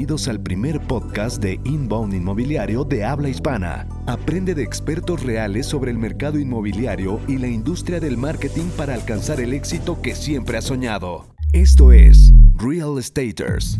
Bienvenidos al primer podcast de Inbound Inmobiliario de habla hispana. Aprende de expertos reales sobre el mercado inmobiliario y la industria del marketing para alcanzar el éxito que siempre has soñado. Esto es Real Estaters.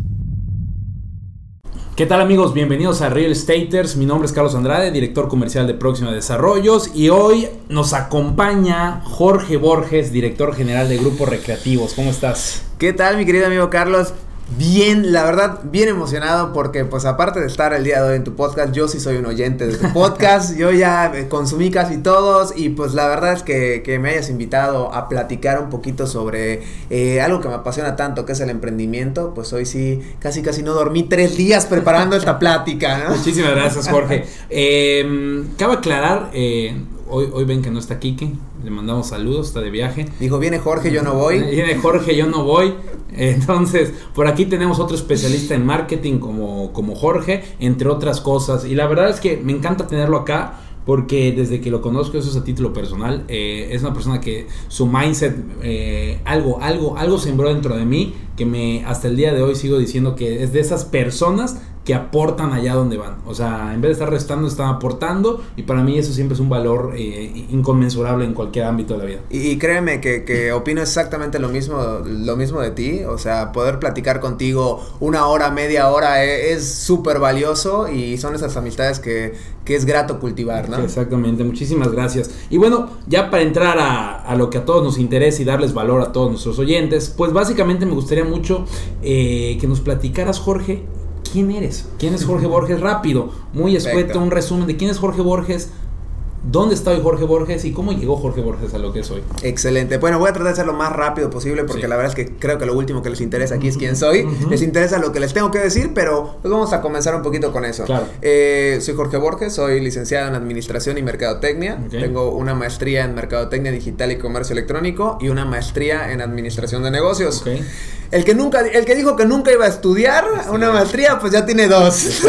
¿Qué tal amigos? Bienvenidos a Real Estaters. Mi nombre es Carlos Andrade, director comercial de Próxima Desarrollos y hoy nos acompaña Jorge Borges, director general de Grupos Recreativos. ¿Cómo estás? ¿Qué tal mi querido amigo Carlos? Bien, la verdad, bien emocionado porque pues aparte de estar el día de hoy en tu podcast, yo sí soy un oyente de tu podcast, yo ya consumí casi todos y pues la verdad es que, que me hayas invitado a platicar un poquito sobre eh, algo que me apasiona tanto, que es el emprendimiento, pues hoy sí, casi casi no dormí tres días preparando esta plática. ¿no? Muchísimas gracias Jorge. Eh, cabe aclarar, eh, hoy, hoy ven que no está Kike, le mandamos saludos, está de viaje. Dijo, viene Jorge, yo no voy. Viene Jorge, yo no voy. Entonces, por aquí tenemos otro especialista en marketing como, como Jorge, entre otras cosas. Y la verdad es que me encanta tenerlo acá. Porque desde que lo conozco, eso es a título personal, eh, es una persona que su mindset, eh, algo, algo, algo sembró dentro de mí, que me hasta el día de hoy sigo diciendo que es de esas personas que aportan allá donde van. O sea, en vez de estar restando, están aportando. Y para mí eso siempre es un valor eh, inconmensurable en cualquier ámbito de la vida. Y, créeme que, que, opino exactamente lo mismo, lo mismo de ti. O sea, poder platicar contigo una hora, media hora es súper valioso y son esas amistades que, que, es grato cultivar, ¿no? Exactamente, muchísimas gracias. Y bueno, ya para entrar a, a, lo que a todos nos interesa y darles valor a todos nuestros oyentes, pues básicamente me gustaría mucho eh, que nos platicaras, Jorge, ¿quién eres? ¿Quién es Jorge Borges? Rápido, muy escueto, un resumen de quién es Jorge Borges. ¿Dónde está hoy Jorge Borges y cómo llegó Jorge Borges a lo que es hoy? Excelente. Bueno, voy a tratar de ser lo más rápido posible porque sí. la verdad es que creo que lo último que les interesa aquí es quién soy. Uh -huh. Les interesa lo que les tengo que decir, pero pues vamos a comenzar un poquito con eso. Claro. Eh, soy Jorge Borges, soy licenciado en Administración y Mercadotecnia. Okay. Tengo una maestría en Mercadotecnia Digital y Comercio Electrónico y una maestría en Administración de Negocios. Okay. El que nunca, el que dijo que nunca iba a estudiar sí. una maestría, pues ya tiene dos.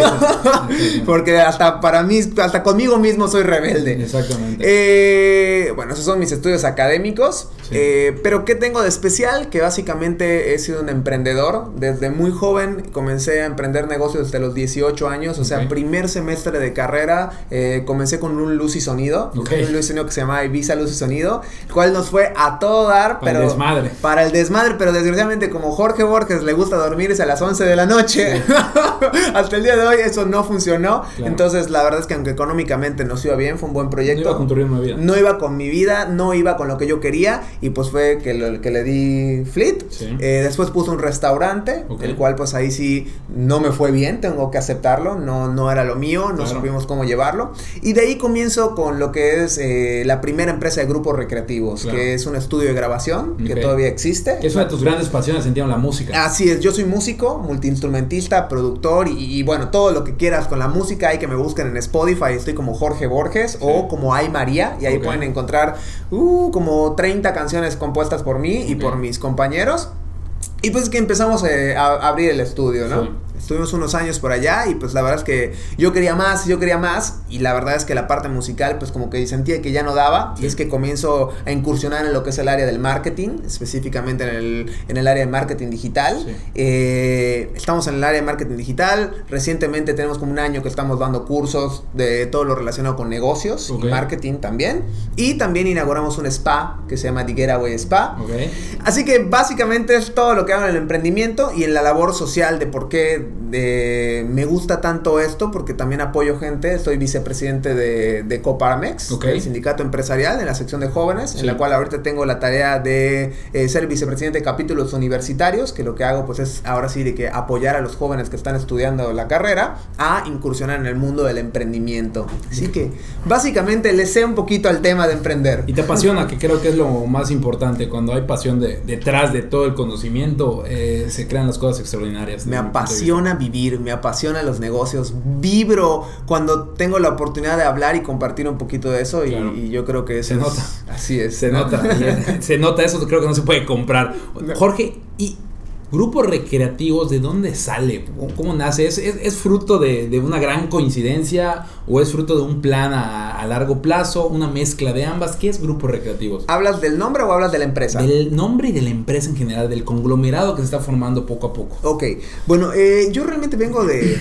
Porque hasta para mí, hasta conmigo mismo soy rebelde. Exactamente. Eh, bueno, esos son mis estudios académicos. Sí. Eh, pero ¿qué tengo de especial? Que básicamente he sido un emprendedor. Desde muy joven comencé a emprender negocios desde los 18 años. O sea, okay. primer semestre de carrera eh, comencé con un luz y sonido. Okay. Un luz y sonido que se llama Ibiza Luz y Sonido. El cual nos fue a todo dar. Para pero el desmadre. Para el desmadre, pero desgraciadamente como Jorge Borges le gusta dormirse a las 11 de la noche. Sí. Hasta el día de hoy eso no funcionó. Claro. Entonces, la verdad es que aunque económicamente nos iba bien, fue un buen proyecto. No iba con tu ritmo de vida. No iba con mi vida, no iba con lo que yo quería. Y pues fue que, lo, que le di flit. Sí. Eh, después puse un restaurante, okay. el cual pues ahí sí no me fue bien, tengo que aceptarlo. No, no era lo mío, no claro. supimos cómo llevarlo. Y de ahí comienzo con lo que es eh, la primera empresa de grupos recreativos, claro. que es un estudio de grabación okay. que todavía existe. Es una de tus grandes pasiones, entiendo, la música. Así es, yo soy músico, multiinstrumentista, productor y, y, bueno, todo lo que quieras con la música. Hay que me busquen en Spotify, estoy como Jorge Borges sí. o como Ay María y ahí okay. pueden encontrar uh, como 30 canciones compuestas por mí okay. y por mis compañeros. Y pues que empezamos eh, a abrir el estudio, ¿no? Sí. Estuvimos unos años por allá y pues la verdad es que yo quería más, yo quería más y la verdad es que la parte musical pues como que sentía que ya no daba sí. y es que comienzo a incursionar en lo que es el área del marketing, específicamente en el, en el área de marketing digital. Sí. Eh, estamos en el área de marketing digital, recientemente tenemos como un año que estamos dando cursos de todo lo relacionado con negocios okay. y marketing también y también inauguramos un spa que se llama The Getaway Spa. Okay. Así que básicamente es todo lo que hago en el emprendimiento y en la labor social de por qué me gusta tanto esto porque también apoyo gente. Soy vicepresidente de, de Coparmex, okay. el sindicato empresarial en la sección de jóvenes, sí. en la cual ahorita tengo la tarea de eh, ser vicepresidente de capítulos universitarios, que lo que hago pues es ahora sí de que apoyar a los jóvenes que están estudiando la carrera a incursionar en el mundo del emprendimiento. Así que básicamente le sé un poquito al tema de emprender. Y te apasiona, que creo que es lo más importante. Cuando hay pasión de, detrás de todo el conocimiento, eh, se crean las cosas extraordinarias. Me apasiona vivir, me apasiona los negocios, vibro cuando tengo la oportunidad de hablar y compartir un poquito de eso claro. y, y, yo creo que eso se es, nota. Así es. Se nota, se nota, eso creo que no se puede comprar. Jorge, y Grupos recreativos, ¿de dónde sale? ¿Cómo, nace? ¿Es, es, fruto de, de, una gran coincidencia o es fruto de un plan a, a, largo plazo? ¿Una mezcla de ambas? ¿Qué es grupos recreativos? ¿Hablas del nombre o hablas de la empresa? Del nombre y de la empresa en general, del conglomerado que se está formando poco a poco. Ok, bueno, eh, yo realmente vengo de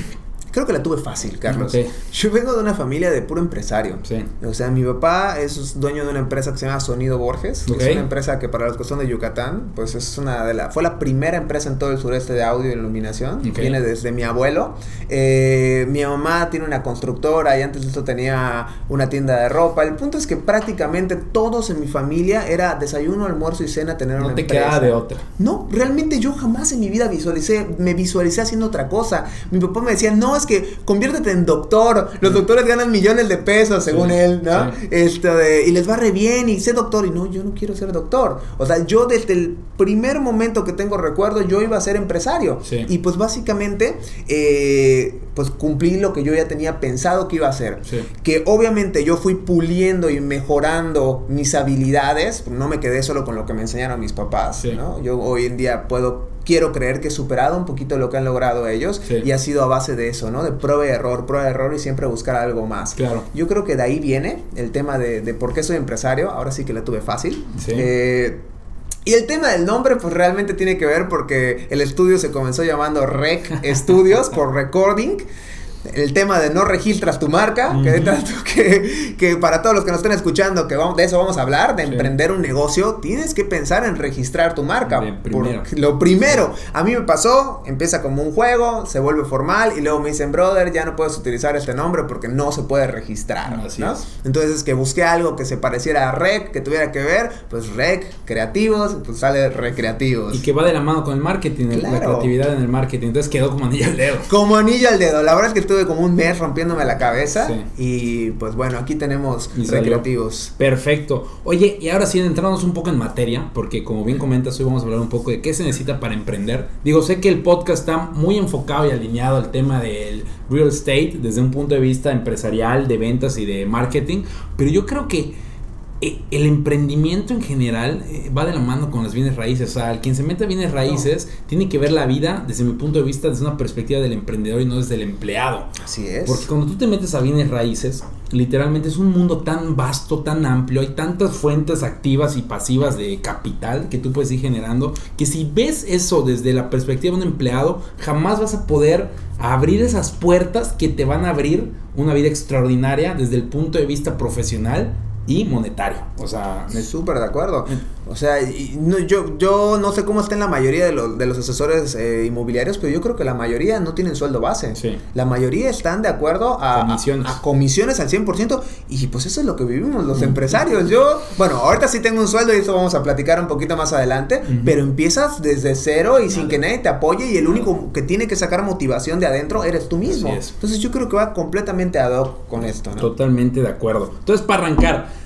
Creo que la tuve fácil, Carlos. Yo vengo de una familia de puro empresario. Sí. O sea, mi papá es dueño de una empresa que se llama Sonido Borges. Es una empresa que para los que son de Yucatán, pues es una de la... Fue la primera empresa en todo el sureste de audio y iluminación. Viene desde mi abuelo. Eh, mi mamá tiene una constructora y antes de eso tenía una tienda de ropa. El punto es que prácticamente todos en mi familia era desayuno, almuerzo y cena tener no una te queda de otra. No, realmente yo jamás en mi vida visualicé, me visualicé haciendo otra cosa. Mi papá me decía, no, que conviértete en doctor. Los doctores ganan millones de pesos, según él, ¿no? Esto de, y les va re bien y sé doctor. Y no, yo no quiero ser doctor. O sea, yo desde el primer momento que tengo recuerdo, yo iba a ser empresario. Y pues básicamente, eh, pues cumplí lo que yo ya tenía pensado que iba a hacer. Que obviamente yo fui puliendo y mejorando mis habilidades. No me quedé solo con lo que me enseñaron mis papás, ¿no? Yo hoy en día puedo quiero creer que he superado un poquito lo que han logrado ellos y ha sido a base de eso, ¿no? De prueba y error, prueba y error y siempre buscar algo más. Claro. Yo creo que de ahí viene el tema de, de por qué soy empresario, ahora sí que la tuve fácil. Eh, y el tema del nombre, pues realmente tiene que ver porque el estudio se comenzó llamando Rec Studios por recording el tema de no registras tu marca, que, que, para todos los que nos estén escuchando, que vamos, de eso vamos a hablar, de emprender un negocio, tienes que pensar en registrar tu marca. lo primero, a mí me pasó, empieza como un juego, se vuelve formal y luego me dicen, brother, ya no puedes utilizar este nombre porque no se puede registrar. Entonces es que busqué algo que se pareciera a Rec, que tuviera que ver, pues Rec, creativos, pues sale recreativos. Y que va de la mano con el marketing, la creatividad en el marketing. Entonces quedó como anillo al dedo. Como anillo al dedo. La verdad es que estuve como un mes rompiéndome la cabeza. Y pues bueno, aquí tenemos recreativos. Perfecto. Oye, y ahora sí, entramos un poco en materia, porque como bien comentas, hoy vamos a hablar un poco de qué se necesita para emprender. Digo, sé que el podcast está muy enfocado y alineado al tema del real estate desde un punto de vista empresarial, de ventas y de marketing, pero yo creo que el emprendimiento en general eh, va de la mano con las bienes raíces. O sea, quien se mete a bienes raíces tiene que ver la vida desde mi punto de vista, desde una perspectiva del emprendedor y no desde el empleado. Así es. Porque cuando tú te metes a bienes raíces, literalmente es un mundo tan vasto, tan amplio, hay tantas fuentes activas y pasivas de capital que tú puedes ir generando, que si ves eso desde la perspectiva de un empleado, jamás vas a poder abrir esas puertas que te van a abrir una vida extraordinaria desde el punto de vista profesional y monetario. O sea, súper de acuerdo. O sea, no, yo, yo no sé cómo está en la mayoría de, los, de los asesores eh, inmobiliarios, pero yo creo que la mayoría no tienen sueldo base. La mayoría están de acuerdo a comisiones, a, comisiones al 100% y pues eso es lo que vivimos los empresarios. Yo, bueno, ahorita sí tengo un sueldo y eso vamos a platicar un poquito más adelante, pero empiezas desde cero y sin que nadie te apoye y el único que tiene que sacar motivación de adentro eres tú mismo. Entonces yo creo que va completamente ad hoc con esto. Totalmente de acuerdo. Entonces, para arrancar,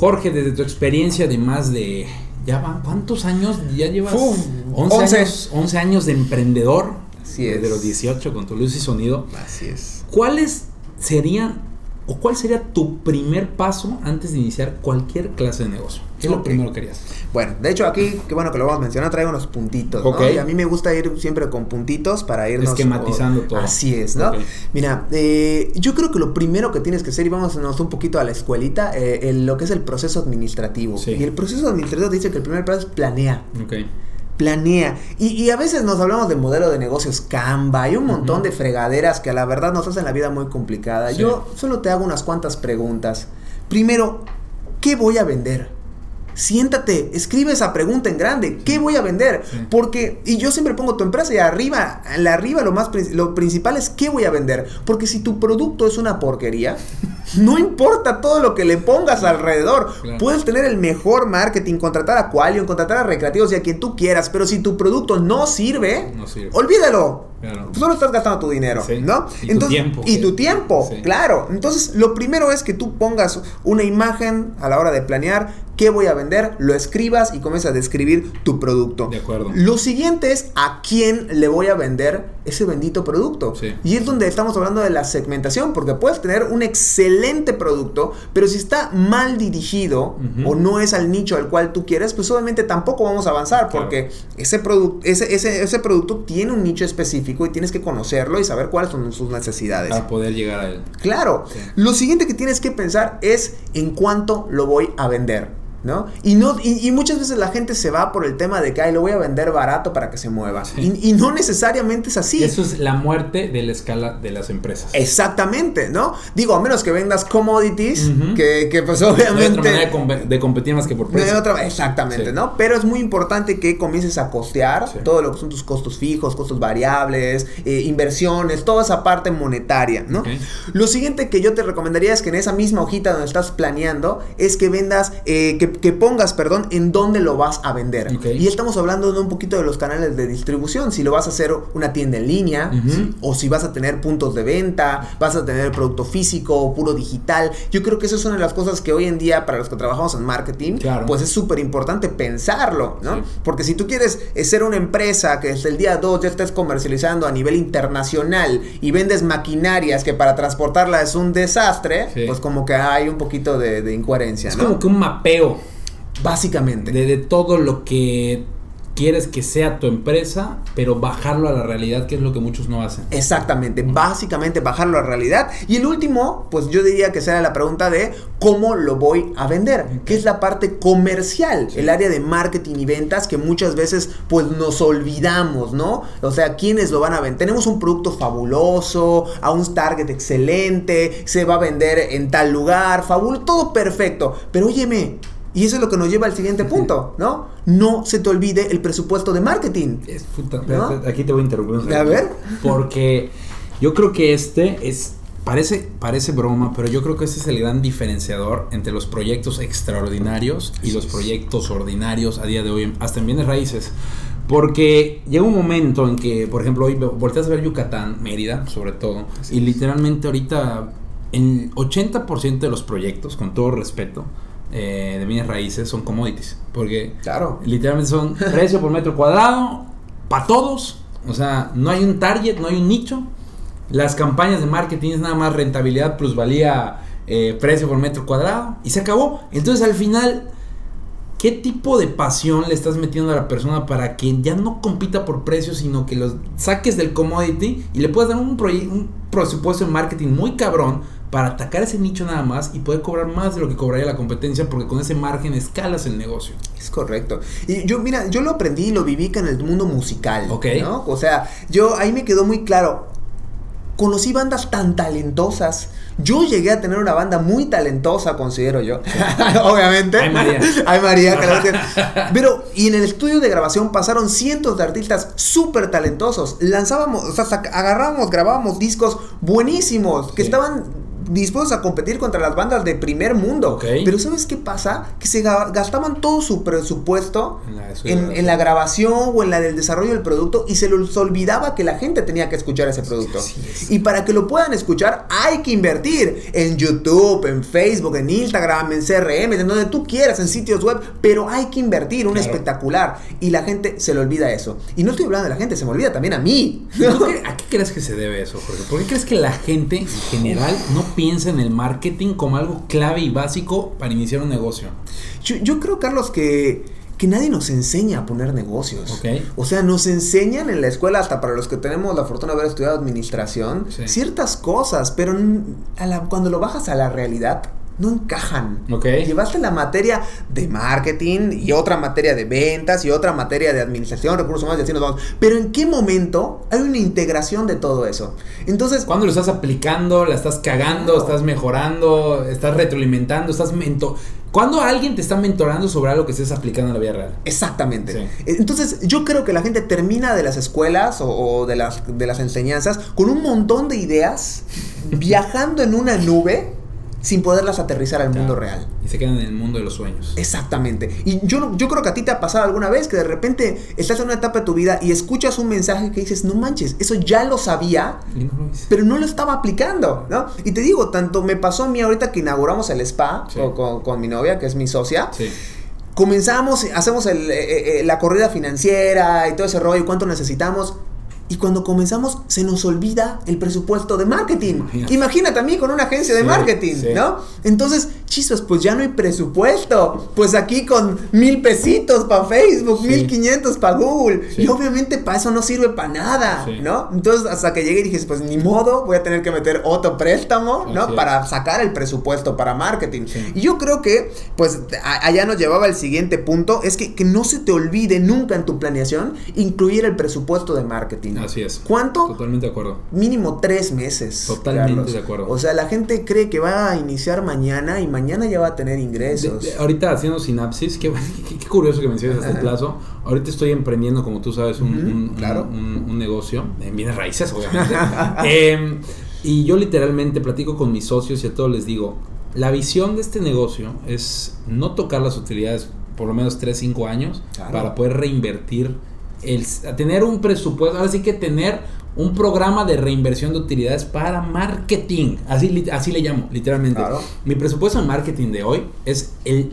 Jorge, desde tu experiencia de más de. ¿Ya van cuántos años? ¿Ya llevas 11, Años, 11 años de emprendedor? Así es. De los 18 con tu luz y sonido. Así es. ¿Cuáles serían o cuál sería tu primer paso antes de iniciar cualquier clase de negocio? ¿Qué es lo primero que querías? Bueno, de hecho aquí, qué bueno que lo vamos a mencionar, traigo unos puntitos, ¿no? Y a mí me gusta ir siempre con puntitos para irnos... Esquematizando todo. Así es, ¿no? Mira, eh, yo creo que lo primero que tienes que hacer, y vamos a un poquito a la escuelita, eh, lo que es el proceso administrativo. Y el proceso administrativo dice que el primer paso es planea. Ok planea. Y, a veces nos hablamos del modelo de negocios Canva. Hay un montón de fregaderas que a la verdad nos hacen la vida muy complicada. Yo solo te hago unas cuantas preguntas. Primero, ¿qué voy a vender? Siéntate, escribe esa pregunta en grande. ¿Qué voy a vender? Porque, y yo siempre pongo tu empresa y arriba, la arriba lo más lo principal es qué voy a vender. Porque si tu producto es una porquería, no importa todo lo que le pongas alrededor. Puedes tener el mejor marketing, contratar a Qualion, contratar a recreativos y a quien tú quieras. Pero si tu producto no sirve, olvídalo. Solo estás gastando tu dinero, ¿no? Y tu tiempo. Y tu tiempo, claro. Entonces, lo primero es que tú pongas una imagen a la hora de planear qué voy a vender, lo escribas y comienzas a describir tu producto. De acuerdo. Lo siguiente es a quién le voy a vender ese bendito producto. Sí. Y es donde estamos hablando de la segmentación, porque puedes tener un excelente producto, pero si está mal dirigido Ujú. o no es al nicho al cual tú quieres, pues obviamente tampoco vamos a avanzar, Claro. porque ese, produ- ese, ese, ese producto tiene un nicho específico y tienes que conocerlo y saber cuáles son sus necesidades. Para poder llegar a él. Claro. Sí. Lo siguiente que tienes que pensar es en cuánto lo voy a vender. ¿No? Y, no y, y muchas veces la gente se va por el tema de que Ay, lo voy a vender barato para que se mueva. Sí. Y, y no necesariamente es así. Eso es la muerte de la escala de las empresas. Exactamente, ¿no? Digo, a menos que vendas commodities, que, que pues No hay otra obviamente... manera de, compe- de competir más que por No hay precio. otra- exactamente, Sí. ¿no? Pero es muy importante que comiences a costear Sí. todo lo que son tus costos fijos, costos variables, eh, inversiones, toda esa parte monetaria, ¿no? Lo siguiente que yo te recomendaría es que en esa misma hojita donde estás planeando, es que vendas, eh, que, que pongas, perdón, en dónde lo vas a vender. Ok. Y estamos hablando de un poquito de los canales de distribución, si lo vas a hacer una tienda en línea, Ujú. ¿sí? o si vas a tener puntos de venta, vas a tener producto físico o puro digital. Yo creo que eso es una de las cosas que hoy en día para los que trabajamos en marketing, Claro. pues es súper importante pensarlo, ¿no? Sí. Porque si tú quieres eh, ser una empresa que desde el día 2 ya estés comercializando a nivel internacional y vendes maquinarias que para transportarla es un desastre, Sí. pues como que hay un poquito de, de incoherencia, Es ¿no? como que un mapeo Básicamente. de, de todo lo que quieres que sea tu empresa, pero bajarlo a la realidad, que es lo que muchos no hacen. Exactamente, básicamente bajarlo a realidad. Y el último, pues yo diría que será la pregunta de cómo lo voy a vender, que es la parte comercial, el área de marketing y ventas que muchas veces pues nos olvidamos, ¿no? O sea, ¿quiénes lo van a vender? Tenemos un producto fabuloso, a un target excelente, se va a vender en tal lugar, fabuloso, todo perfecto, pero óyeme. Y eso es lo que nos lleva al siguiente punto, ¿no? No se te olvide el presupuesto de marketing. Es puta- ¿No? Aquí te voy a interrumpir. un A ver. Porque yo creo que este es. Parece, parece broma, pero yo creo que este es el gran diferenciador entre los proyectos extraordinarios y los proyectos ordinarios a día de hoy, hasta en bienes raíces. Porque llega un momento en que, por ejemplo, hoy volteas a ver Yucatán, Mérida, sobre todo, y literalmente ahorita, en 80% de los proyectos, con todo respeto, eh, de bienes raíces son commodities. Porque Claro. Literalmente son precio por metro cuadrado para todos. O sea, no hay un target, no hay un nicho. Las campañas de marketing es nada más rentabilidad, plusvalía, eh, precio por metro cuadrado. Y se acabó. Entonces al final, ¿qué tipo de pasión le estás metiendo a la persona para que ya no compita por precio, sino que los saques del commodity y le puedas dar un, un presupuesto en marketing muy cabrón para atacar ese nicho nada más y poder cobrar más de lo que cobraría la competencia porque con ese margen escalas el negocio. Es correcto. Y yo, mira, yo lo aprendí y lo viví en el mundo musical. Ok. ¿no? O sea, yo ahí me quedó muy claro. Conocí bandas tan talentosas. Yo llegué a tener una banda muy talentosa, considero yo. Obviamente. Ay, María. Ay, María, claro que- Pero, y en el estudio de grabación pasaron cientos de artistas súper talentosos. Lanzábamos, o sea, agarrábamos, grabábamos discos buenísimos que Sí. estaban dispuestos a competir contra las bandas de primer mundo. Pero ¿sabes qué pasa? Que se ga- gastaban todo su presupuesto En la en, grabación. en la grabación o en la del desarrollo del producto y se les olvidaba que la gente tenía que escuchar ese producto. Y para que lo puedan escuchar hay que invertir en YouTube, en Facebook, en Instagram, en CRM, en donde tú quieras, en sitios web, pero hay que invertir, un Claro. espectacular. Y la gente se le olvida eso. Y no estoy hablando de la gente, se me olvida también a mí. ¿Y tú qué- ¿A qué crees que se debe eso, Jorge? ¿Por qué crees que la gente en general no piensa en el marketing como algo clave y básico para iniciar un negocio? Yo, yo creo, Carlos, que, que nadie nos enseña a poner negocios. Ok. O sea, nos enseñan en la escuela, hasta para los que tenemos la fortuna de haber estudiado administración, Sí. ciertas cosas, pero n- a la- cuando lo bajas a la realidad, no encajan. Ok. Llevaste la materia de marketing y otra materia de ventas y otra materia de administración, recursos humanos y así nos vamos. Pero ¿en qué momento hay una integración de todo eso? Entonces, ¿Cuándo lo estás aplicando? ¿La estás cagando? ¿Estás mejorando? ¿Estás retroalimentando? ¿Estás mento ¿Cuándo alguien te está mentorando sobre algo que estés aplicando en la vida real? Exactamente. Sí. Entonces, yo creo que la gente termina de las escuelas o, o de, las, de las enseñanzas con un montón de ideas, viajando en una nube sin poderlas aterrizar al mundo real. Y se quedan en el mundo de los sueños. Exactamente. Y yo, yo creo que a ti te ha pasado alguna vez que de repente estás en una etapa de tu vida y escuchas un mensaje que dices, no manches, eso ya lo sabía, pero no lo estaba aplicando, ¿no? Y te digo, tanto me pasó a mí ahorita que inauguramos el spa con, con, mi novia, que es mi socia. Sí comenzamos, hacemos el, eh, eh, eh, la corrida financiera y todo ese rollo, cuánto necesitamos. Y cuando comenzamos se nos olvida el presupuesto de marketing. Imagínate, a mí con una agencia de marketing, ¿no? Entonces, chispas, pues ya no hay presupuesto. Pues aquí con mil pesitos para Facebook, mil quinientos para Google. Y obviamente para eso no sirve para nada, ¿no? Entonces, hasta que llegué y dije, pues ni modo, voy a tener que meter otro préstamo, ¿no? Para sacar el presupuesto para marketing. Y yo creo que, pues, allá nos llevaba el siguiente punto, es que, que no se te olvide nunca en tu planeación incluir el presupuesto de marketing. Así es. ¿Cuánto? Totalmente de acuerdo. Mínimo tres meses. Totalmente de acuerdo. O sea, la gente cree que va a iniciar mañana y mañana ya va a tener ingresos. ahorita haciendo sinapsis, qué, curioso que menciones este plazo. Ahorita estoy emprendiendo, como tú sabes, un, claro. un, negocio en bienes raíces, obviamente. Em, y yo literalmente platico con mis socios y a todos les digo, la visión de este negocio es no tocar las utilidades por lo menos 3, 5 años para poder reinvertir el, tener un presupuesto, ahora sí que tener un programa de reinversión de utilidades para marketing. Así, así le llamo, literalmente. Mi presupuesto en marketing de hoy es el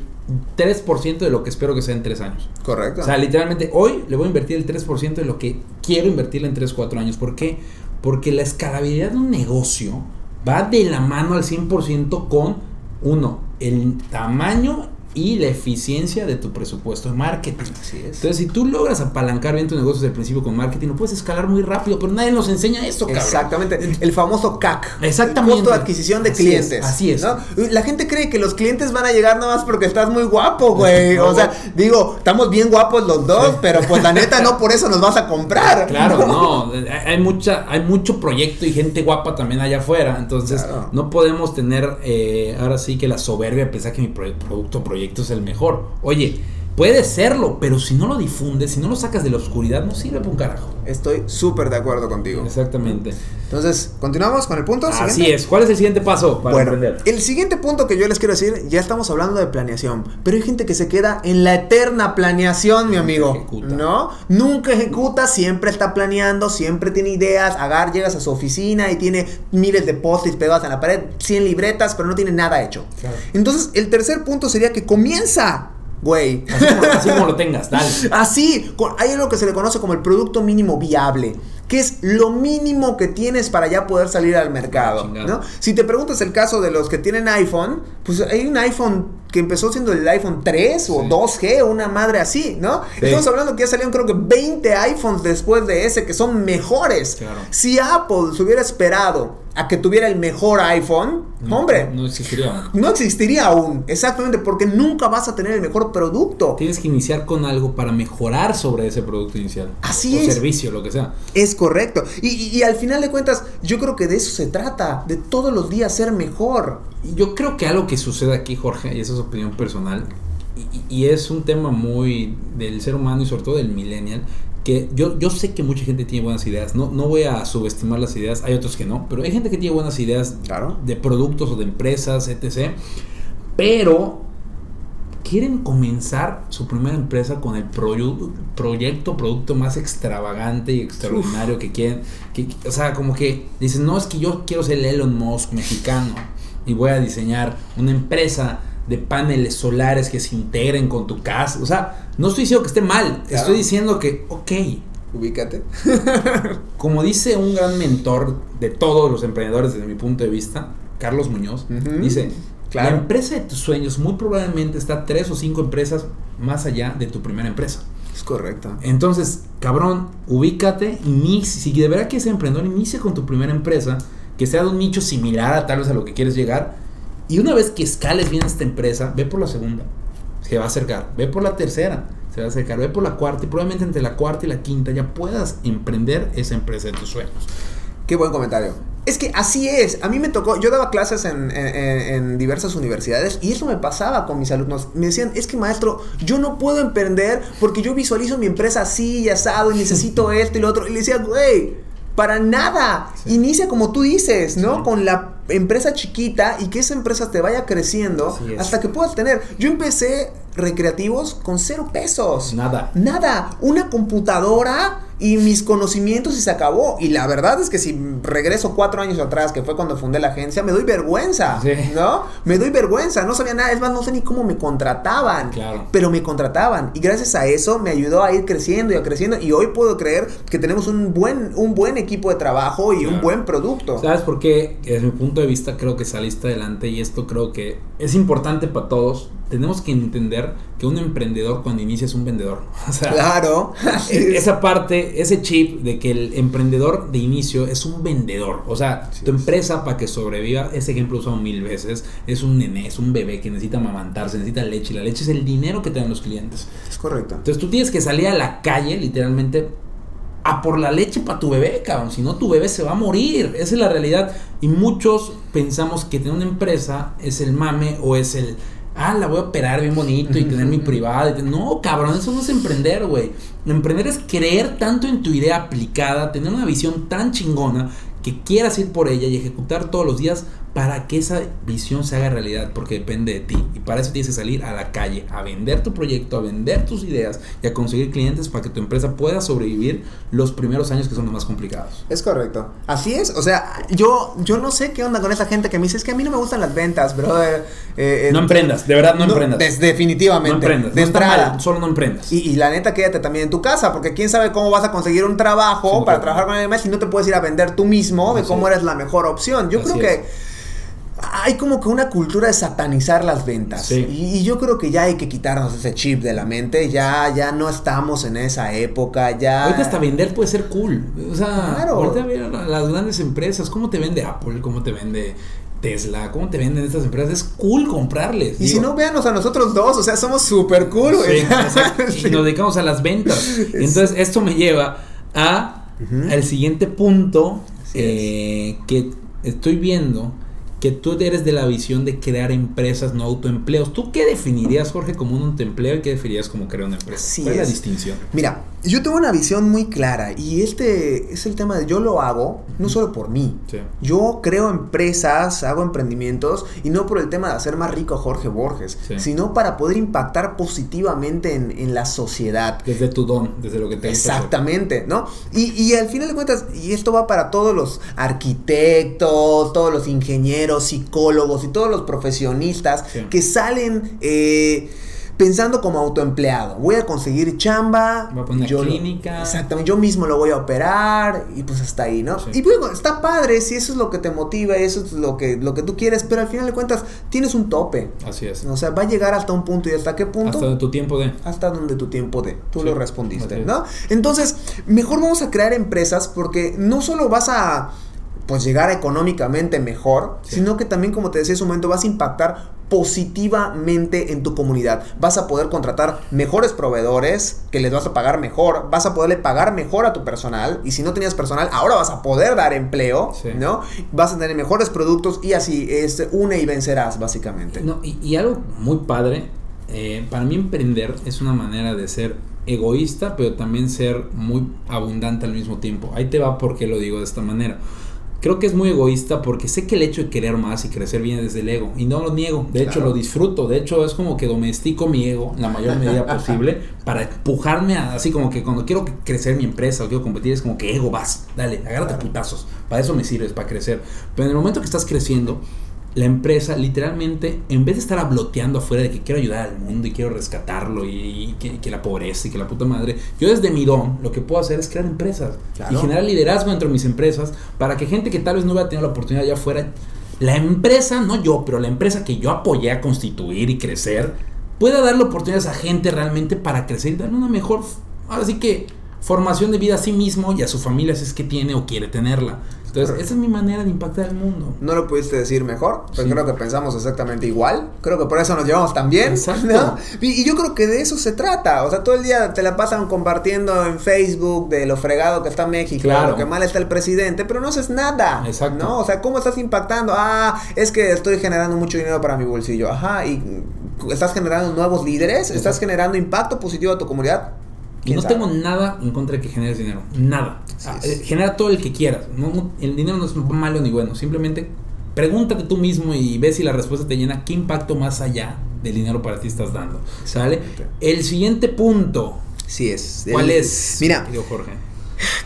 3% de lo que espero que sea en 3 años. Correcto. O sea, literalmente hoy le voy a invertir el 3% de lo que quiero invertir en 3, 4 años. ¿Por qué? Porque la escalabilidad de un negocio va de la mano al 100% con, uno, el tamaño y la eficiencia de tu presupuesto de marketing. Así es. Entonces, si tú logras apalancar bien tu negocio desde el principio con marketing, lo puedes escalar muy rápido, pero nadie nos enseña eso, cabrón. Exactamente. El famoso CAC. Exactamente. El costo de adquisición de clientes. así es. La gente cree que los clientes van a llegar nada más porque estás muy guapo, güey. o sea, digo, estamos bien guapos los dos, pero pues la neta no por eso nos vas a comprar. Claro, no. Hay, mucha, hay mucho proyecto y gente guapa también allá afuera. Entonces, no podemos tener eh, ahora sí que la soberbia pensar que mi producto proyecto es el mejor. Oye, puede serlo, pero si no lo difundes, si no lo sacas de la oscuridad, no sirve para un carajo. Estoy súper de acuerdo contigo. Exactamente. Entonces, ¿continuamos con el punto? Así es. ¿Cuál es el siguiente paso para bueno, El siguiente punto que yo les quiero decir, ya estamos hablando de planeación, pero hay gente que se queda en la eterna planeación, mi amigo. ¿No? Nunca ejecuta, siempre está planeando, siempre tiene ideas. Agar, llegas a su oficina y tiene miles de post-its pegados en la pared, 100 libretas, pero no tiene nada hecho. Entonces, el tercer punto sería que comienza Güey. Así, como, lo tengas, dale. Así, hay algo que se le conoce como el producto mínimo viable, que es lo mínimo que tienes para ya poder salir al mercado. ¿no? Si te preguntas el caso de los que tienen iPhone, pues hay un iPhone que empezó siendo el iPhone 3 o 2G o una madre así, ¿no? Estamos hablando que ya salieron creo que 20 iPhones después de ese que son mejores. Si Apple se hubiera esperado a que tuviera el mejor iPhone, hombre, no existiría. No existiría aún, exactamente, porque nunca vas a tener el mejor producto. Tienes que iniciar con algo para mejorar sobre ese producto inicial. Así o es. servicio, lo que sea. Es correcto. Y, al final de cuentas, yo creo que de eso se trata, de todos los días ser mejor. Yo creo que algo que sucede aquí, Jorge, y esa es opinión personal, y, y es un tema muy del ser humano y sobre todo del millennial, que yo, yo sé que mucha gente tiene buenas ideas, no, no voy a subestimar las ideas, hay otros que no, pero hay gente que tiene buenas ideas de productos o de empresas, etc. Pero quieren comenzar su primera empresa con el proyecto, producto más extravagante y extraordinario que quieren. Que, o sea, como que dicen, no, es que yo quiero ser el Elon Musk mexicano y voy a diseñar una empresa de paneles solares que se integren con tu casa. O sea, no estoy diciendo que esté mal, estoy diciendo que, ok. Ubícate. como dice un gran mentor de todos los emprendedores desde mi punto de vista, Carlos Muñoz, dice, la empresa de tus sueños muy probablemente está tres o cinco empresas más allá de tu primera empresa. Es correcto. Entonces, cabrón, ubícate, inicia, si de verdad quieres emprendedor, inicia con tu primera empresa, que sea de un nicho similar a tal vez a lo que quieres llegar, y una vez que escales bien esta empresa, ve por la segunda, se va a acercar, ve por la tercera, se va a acercar, ve por la cuarta y probablemente entre la cuarta y la quinta ya puedas emprender esa empresa de tus sueños. Qué buen comentario. Es que así es. A mí me tocó, yo daba clases en, en, diversas universidades y eso me pasaba con mis alumnos. Me decían, es que maestro, yo no puedo emprender porque yo visualizo mi empresa así y asado y necesito esto y lo otro. Y le decía, güey, para nada. Inicia como tú dices, ¿no? Con la empresa chiquita y que esa empresa te vaya creciendo hasta que puedas tener. Yo empecé recreativos con cero pesos. Nada. Nada. Una computadora y mis conocimientos y se acabó. Y la verdad es que si regreso cuatro años atrás, que fue cuando fundé la agencia, me doy vergüenza. Sí. ¿No? Me doy vergüenza. No sabía nada. Es más, no sé ni cómo me contrataban. Claro. Pero me contrataban. Y gracias a eso me ayudó a ir creciendo y a creciendo. Y hoy puedo creer que tenemos un buen, un buen equipo de trabajo y un buen producto. ¿Sabes por qué? Desde mi punto de vista creo que saliste adelante y esto creo que es importante para todos. Tenemos que entender que un emprendedor cuando inicia es un vendedor. O sea, Claro. E- es. esa parte, ese chip de que el emprendedor de inicio es un vendedor. O sea, tu es. empresa para que sobreviva, ese ejemplo usado mil veces, es un nené, es un bebé que necesita amamantarse, necesita leche. Y la leche es el dinero que te dan los clientes. Es correcto. Entonces tú tienes que salir a la calle, literalmente, a por la leche para tu bebé, cabrón. Si no, tu bebé se va a morir. Esa es la realidad. Y muchos pensamos que tener una empresa es el mame o es el. Ah, la voy a operar bien bonito y tener mi privada. No, cabrón, eso no es emprender, güey. Emprender es creer tanto en tu idea aplicada, tener una visión tan chingona que quieras ir por ella y ejecutar todos los días para que esa visión se haga realidad, porque depende de ti. Y para eso tienes que salir a la calle, a vender tu proyecto, a vender tus ideas y a conseguir clientes para que tu empresa pueda sobrevivir los primeros años que son los más complicados. Es correcto. Así es. O sea, yo, yo no sé qué onda con esa gente que me dice, es que a mí no me gustan las ventas, brother. Eh, No eh, emprendas, de verdad no, emprendas. des- definitivamente. no emprendas. De no entrada. mal, solo no emprendas. Y, y la neta, quédate también en tu casa, porque quién sabe cómo vas a conseguir un trabajo para trabajar con alguien más si no te puedes ir a vender tú mismo de Así cómo es. eres la mejor opción. Yo Así creo que hay como que una cultura de satanizar las ventas. Sí. Y, y yo creo que ya hay que quitarnos ese chip de la mente. Ya, ya no estamos en esa época. Ya. Ahorita hasta vender puede ser cool. O sea, Claro. ahorita ver las grandes empresas, cómo te vende Apple, cómo te vende Tesla, cómo te venden estas empresas. Es cool comprarles. Y si no, véanos a nosotros dos. O sea, somos súper cool, Sí. Sí. Y nos dedicamos a las ventas. Entonces, esto me lleva a Ujú. al siguiente punto eh, que estoy viendo que tú eres de la visión de crear empresas, no autoempleos. ¿Tú qué definirías, Jorge, como un autoempleo y qué definirías como crear una empresa? Así ¿Cuál es la distinción? Mira, yo tengo una visión muy clara y este es el tema de yo lo hago no solo por mí. Sí. Yo creo empresas, hago emprendimientos y no por el tema de hacer más rico a Jorge Borges, Sí. sino para poder impactar positivamente en, en la sociedad. Desde tu don, desde lo que te. Exactamente, ¿no? Y, y al final de cuentas, y esto va para todos los arquitectos, todos los ingenieros, psicólogos y todos los profesionistas Sí. que salen eh, pensando como autoempleado. Voy a conseguir chamba. Voy a poner yo clínica. exactamente, yo mismo lo voy a operar y pues hasta ahí, ¿no? Sí. Y bueno, está padre si eso es lo que te motiva, eso es lo que, lo que tú quieres, pero al final de cuentas tienes un tope. Así es. O sea, va a llegar hasta un punto y hasta qué punto Hasta de tu tiempo de. hasta donde tu tiempo dé. Tú Sí, lo respondiste, es. ¿no? Entonces, mejor vamos a crear empresas porque no solo vas a pues llegar económicamente mejor, Sí. sino que también, como te decía hace un momento, vas a impactar positivamente en tu comunidad. Vas a poder contratar mejores proveedores que les vas a pagar mejor, vas a poderle pagar mejor a tu personal y si no tenías personal, ahora vas a poder dar empleo, Sí. ¿no? Vas a tener mejores productos y así es une y vencerás básicamente. No, y, y algo muy padre, eh, para mí emprender es una manera de ser egoísta, pero también ser muy abundante al mismo tiempo. Ahí te va porque lo digo de esta manera. Creo que es muy egoísta porque sé que el hecho de querer más y crecer viene desde el ego. Y no lo niego. De hecho, lo disfruto. De hecho, es como que domestico mi ego en la mayor medida posible para empujarme a, así como que cuando quiero crecer mi empresa o quiero competir, es como que ego, vas, dale, agárrate putazos. Para eso me sirves, para crecer. Pero en el momento que estás creciendo, la empresa literalmente, en vez de estar abloteando afuera de que quiero ayudar al mundo y quiero rescatarlo y, y que, la pobreza y que la puta madre, yo desde mi don lo que puedo hacer es crear empresas Claro. y generar liderazgo dentro de mis empresas para que gente que tal vez no hubiera tenido la oportunidad allá afuera, la empresa, no yo, pero la empresa que yo apoyé a constituir y crecer, pueda darle oportunidades a gente realmente para crecer y darle una mejor, ahora sí que formación de vida a sí mismo y a su familia si es que tiene o quiere tenerla. Entonces, Correcto. esa es mi manera de impactar el mundo. No lo pudiste decir mejor, pero Sí. creo que pensamos exactamente igual. Creo que por eso nos llevamos tan bien. ¿no? Y, y yo creo que de eso se trata. O sea, todo el día te la pasan compartiendo en Facebook de lo fregado que está México, Claro. lo que mal está el presidente, pero no haces nada. Exacto. ¿no? O sea, ¿cómo estás impactando? Ah, es que estoy generando mucho dinero para mi bolsillo. Ajá, y estás generando nuevos líderes, estás generando impacto positivo a tu comunidad. Y no ¿Quién tengo nada en contra de que generes dinero. Nada. Ah, Genera todo el que quieras. No, no- el dinero no es malo ni bueno. Simplemente pregúntate tú mismo y ve si la respuesta te llena, ¿qué impacto más allá del dinero para ti estás dando? ¿Sale? El siguiente punto. Sí es. ¿Cuál El- es? Mira, querido Jorge.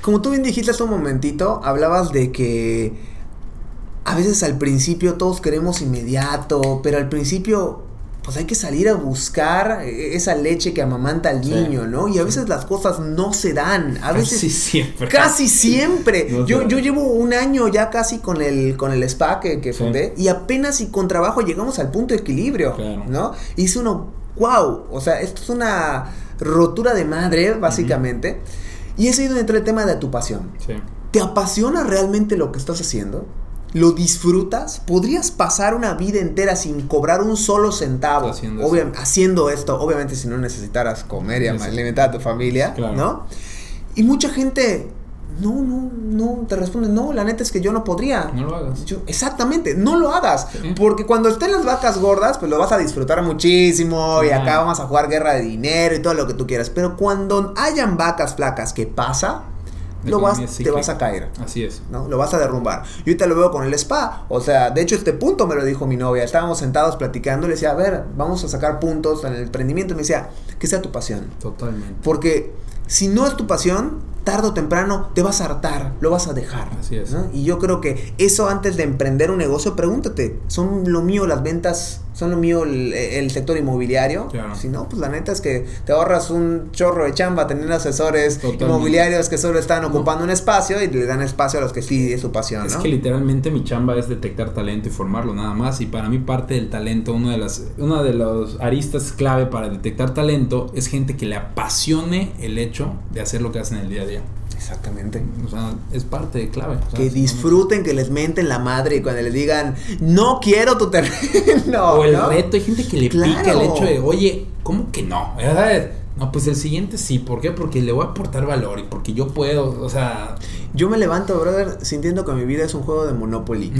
como tú bien dijiste hace un momentito, hablabas de que a veces al principio todos queremos inmediato, pero al principio pues hay que salir a buscar eh, esa leche que amamanta al Sí. niño, ¿no? Y a veces las cosas no se dan. A veces Casi siempre. Casi siempre. No yo, yo llevo un año ya casi con el, con el spa que, que Sí. fundé y apenas y con trabajo llegamos al punto de equilibrio, Claro. ¿no? Y dice uno, wow, o sea, esto es una rotura de madre, básicamente. Y es ahí donde entra el tema de tu pasión. ¿Te apasiona realmente lo que estás haciendo? ¿Lo disfrutas? ¿Podrías pasar una vida entera sin cobrar un solo centavo Haciendo Obvia- eso. haciendo esto? Obviamente si no necesitaras comer y alimentar a tu familia, Claro. ¿no? Y mucha gente, no, no, no, te responde, no, la neta es que yo no podría. No lo hagas. Yo- exactamente, no lo hagas. Sí. Porque cuando estén las vacas gordas, pues lo vas a disfrutar muchísimo. Y Claro. acá vamos a jugar guerra de dinero y todo lo que tú quieras. Pero cuando hayan vacas flacas, ¿qué pasa? Lo vas, te vas a caer. Así es. ¿no? Lo vas a derrumbar. Yo ahorita lo veo con el spa. O sea, de hecho, este punto me lo dijo mi novia. Estábamos sentados platicando. Le decía, a ver, vamos a sacar puntos en el emprendimiento. Y me decía, que sea tu pasión. Totalmente. Porque si no es tu pasión, tarde o temprano te vas a hartar, lo vas a dejar. Así es. ¿no? Y yo creo que eso antes de emprender un negocio, pregúntate, ¿son lo mío las ventas? ¿Son lo mío el, el sector inmobiliario? Claro. Si no, pues la neta es que te ahorras un chorro de chamba teniendo asesores Totalmente. inmobiliarios que solo están No. ocupando un espacio y le dan espacio a los que sí es su pasión, Es ¿no? que literalmente mi chamba es detectar talento y formarlo nada más. Y para mí parte del talento, una de las, una de los aristas clave para detectar talento es gente que le apasione el hecho de hacer lo que hacen el día a día. Exactamente. O sea, es parte de clave. o sea, Que disfruten, que les menten la madre y cuando les digan, no quiero tu terreno. O el ¿no? reto, hay gente que le Claro. pica el hecho de, oye, ¿cómo que no? ¿Verdad? No, pues el siguiente sí. ¿Por qué? Porque le voy a aportar valor y porque yo puedo, o sea... Yo me levanto, brother, sintiendo que mi vida es un juego de Monopoly.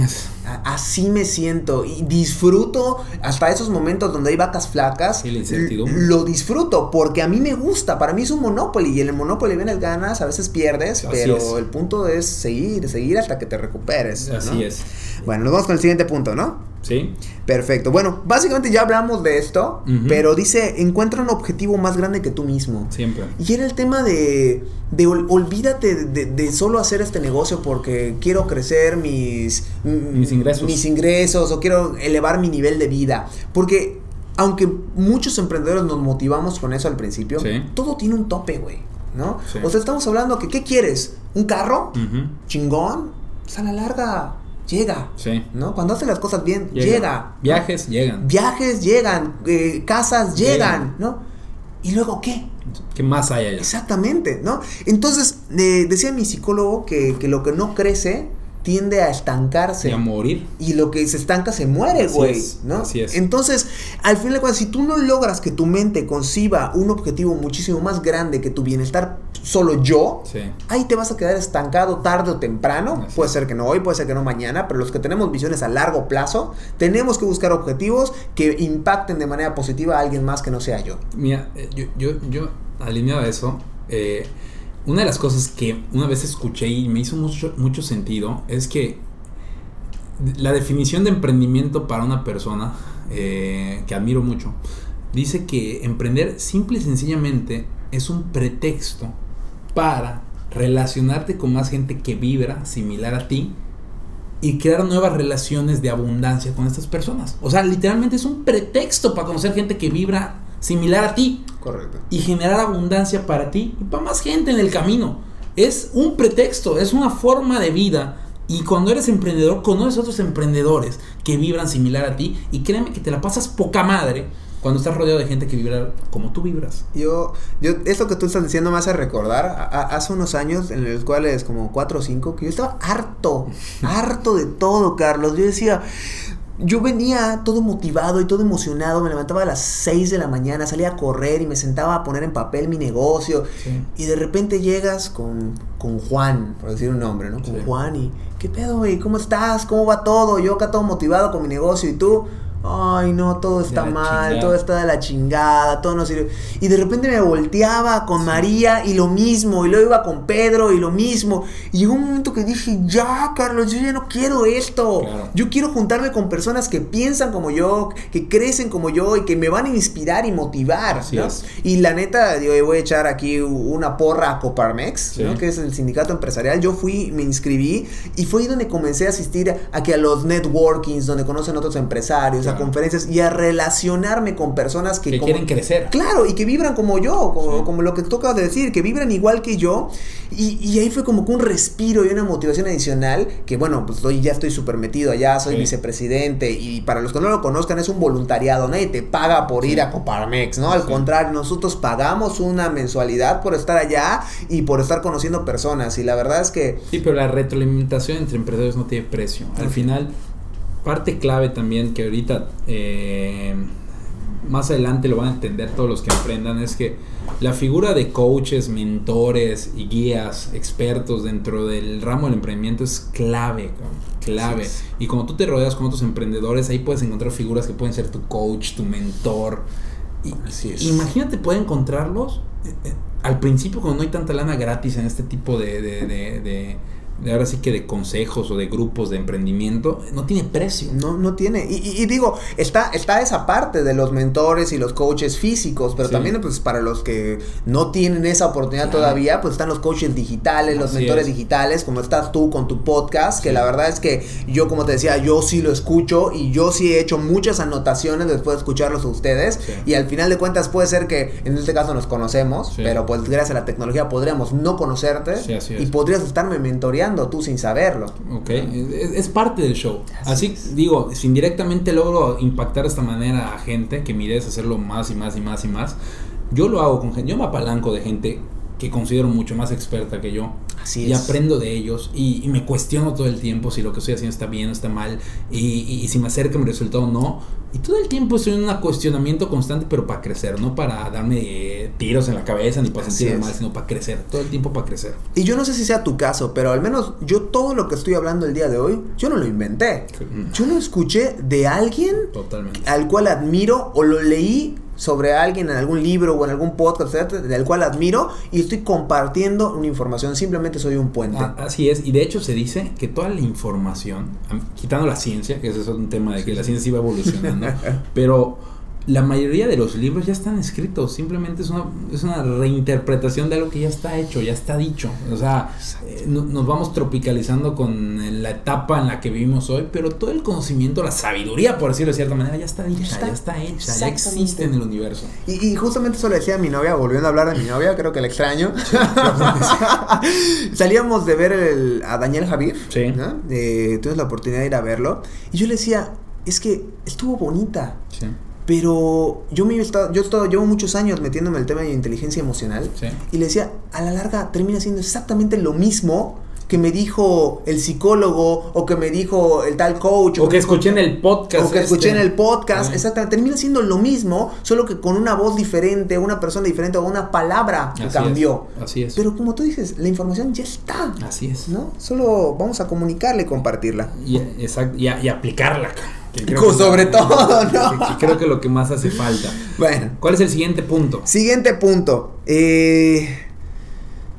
Así me siento y disfruto hasta esos momentos donde hay vacas flacas. La incertidumbre. Lo disfruto porque a mí me gusta. Para mí es un Monopoly y en el Monopoly vienes ganas, a veces pierdes, Así pero es. el punto es seguir, seguir hasta que te recuperes. ¿no? Así es. Bueno, nos vamos con el siguiente punto, ¿no? ¿Sí? Perfecto. Bueno, básicamente ya hablamos de esto, pero dice, encuentra un objetivo más grande que tú mismo. Siempre. Y era el tema de, de ol- olvídate de, de solo hacer este negocio porque quiero crecer mis, mm, Mis ingresos. mis ingresos o quiero elevar mi nivel de vida. Porque aunque muchos emprendedores nos motivamos con eso al principio, Sí. todo tiene un tope, güey. ¿No? Sí. O sea, estamos hablando que, ¿qué quieres? ¿Un carro? ¿Chingón? Pues a la larga llega. Sí. ¿No? Cuando haces las cosas bien, llega. Viajes llegan. Viajes llegan, eh, casas llegan, Llegan. ¿no? ¿Y luego qué? ¿Qué más hay allá? Exactamente, ¿no? Entonces, eh, decía mi psicólogo que, que lo que no crece tiende a estancarse. Y a morir. Y lo que se estanca se muere, güey, ¿no? así es. Entonces, al final de cuentas, si tú no logras que tu mente conciba un objetivo muchísimo más grande que tu bienestar solo yo, Sí. ahí te vas a quedar estancado tarde o temprano. Así puede ser que no hoy, puede ser que no mañana, pero los que tenemos visiones a largo plazo, tenemos que buscar objetivos que impacten de manera positiva a alguien más que no sea yo. Mira, eh, yo, yo, yo alineado a eso, eh, una de las cosas que una vez escuché y me hizo mucho, mucho sentido es que la definición de emprendimiento para una persona eh, que admiro mucho dice que emprender simple y sencillamente es un pretexto para relacionarte con más gente que vibra similar a ti y crear nuevas relaciones de abundancia con estas personas. O sea, literalmente es un pretexto para conocer gente que vibra similar a ti Correcto. y generar abundancia para ti y para más gente en el camino. Es un pretexto, es una forma de vida. Y cuando eres emprendedor, conoces a otros emprendedores que vibran similar a ti. Y créeme que te la pasas poca madre cuando estás rodeado de gente que vibra como tú vibras. Yo, yo, esto que tú estás diciendo me hace recordar a- a- hace unos años en los cuales, como 4 o 5, que yo estaba harto, harto de todo, Carlos. Yo decía, yo venía todo motivado y todo emocionado, me levantaba a las 6 de la mañana, salía a correr y me sentaba a poner en papel mi negocio. Sí. Y de repente llegas con, con Juan, por decir un nombre, ¿no? Con Sí. Juan y, ¿qué pedo, güey? ¿Cómo estás? ¿Cómo va todo? Yo acá todo motivado con mi negocio y tú, ay no, todo está mal, chingada. todo está de la chingada, todo no sirve. Y de repente me volteaba con María y lo mismo, y luego iba con Pedro y lo mismo. Y llegó un momento que dije, ya, Carlos, yo ya no quiero esto. Claro. Yo quiero juntarme con personas que piensan como yo, que crecen como yo y que me van a inspirar y motivar. ¿no? Y la neta, digo, voy a echar aquí una porra a Coparmex, Sí. ¿no? que es el sindicato empresarial. Yo fui, me inscribí y fue ahí donde comencé a asistir a que a los networkings, donde conocen otros empresarios, a conferencias y a relacionarme con personas que, Que como- quieren crecer. Claro, y que vibran como yo, como, Sí. como lo que tú acabas de decir, que vibran igual que yo. Y, y ahí fue como que un respiro y una motivación adicional, que bueno, pues hoy ya estoy súper metido allá, soy Sí. vicepresidente, y para los que no lo conozcan es un voluntariado, nadie te paga por ir a Coparmex, ¿no? Al contrario, nosotros pagamos una mensualidad por estar allá y por estar conociendo personas, y la verdad es que... Sí, pero la retroalimentación entre empresarios no tiene precio. Al final, parte clave también que ahorita, eh, más adelante lo van a entender todos los que emprendan, es que la figura de coaches, mentores y guías, expertos dentro del ramo del emprendimiento es clave, clave. Y como tú te rodeas con otros emprendedores, ahí puedes encontrar figuras que pueden ser tu coach, tu mentor. Y, Así es. Imagínate poder encontrarlos eh, eh, al principio cuando no hay tanta lana gratis en este tipo de, de, de, de- de ahora sí que de consejos o de grupos de emprendimiento, no tiene precio. No, no tiene. Y, y- y digo, está, está esa parte de los mentores y los coaches físicos, pero Sí. también pues para los que no tienen esa oportunidad Claro. todavía, pues están los coaches digitales, los Así mentores es. digitales, como estás tú con tu podcast, que la verdad es que yo, como te decía, yo sí lo escucho y yo sí he hecho muchas anotaciones después de escucharlos a ustedes. Sí. Y al final de cuentas puede ser que en este caso nos conocemos, pero pues gracias a la tecnología podríamos no conocerte y podrías estarme mentoreando tú sin saberlo. Ok, es, es parte del show. Así, digo, si indirectamente logro impactar de esta manera a gente, que mi idea es hacerlo más y más y más y más, yo lo hago con gente, yo me apalanco de gente que considero mucho más experta que yo. Así y es. aprendo de ellos y, y me cuestiono todo el tiempo si lo que estoy haciendo está bien o está mal y, y- y si me acerca mi resultado o no. Y todo el tiempo estoy en un cuestionamiento constante, pero para crecer, no para darme eh, tiros en la cabeza ni para Así sentirme es. mal, sino para crecer. Todo el tiempo para crecer. Y yo no sé si sea tu caso, pero al menos yo todo lo que estoy hablando el día de hoy, yo no lo inventé. Yo lo escuché de alguien Totalmente. al cual admiro o lo leí sobre alguien en algún libro o en algún podcast, del cual admiro y estoy compartiendo una información, simplemente soy un puente. Ah, así es, y de hecho se dice que toda la información, quitando la ciencia, que ese es un tema de que la ciencia iba evolucionando, pero la mayoría de los libros ya están escritos, simplemente es una, es una reinterpretación de algo que ya está hecho, ya está dicho. O sea, eh, no- nos vamos tropicalizando con la etapa en la que vivimos hoy, pero todo el conocimiento, la sabiduría, por decirlo de cierta manera, ya está dicha, está. ya está, hecha, ya existe en el universo. Y, y justamente eso le decía a mi novia, volviendo a hablar de mi novia, creo que la extraño. Salíamos de ver el- a Daniel Javier, Sí. ¿no? Eh, tuvimos la oportunidad de ir a verlo. Y yo le decía, es que estuvo bonita. Sí, Pero yo me estado, yo estado- llevo muchos años metiéndome en el tema de inteligencia emocional. sí. Y le decía, a la larga termina siendo exactamente lo mismo que me dijo el psicólogo o que me dijo el tal coach. O que escuché en el podcast. o que escuché en este. el podcast, Ah. exactamente, termina siendo lo mismo, solo que con una voz diferente, una persona diferente o una palabra que Así cambió. es, así es. Pero como tú dices, la información ya está, Así es. ¿no? Solo vamos a comunicarla y compartirla. Y, exacto, y, a- y aplicarla. Creo que- sobre todo, ¿no? creo que lo que más hace falta. Bueno, ¿Cuál es el siguiente punto? siguiente punto. Eh,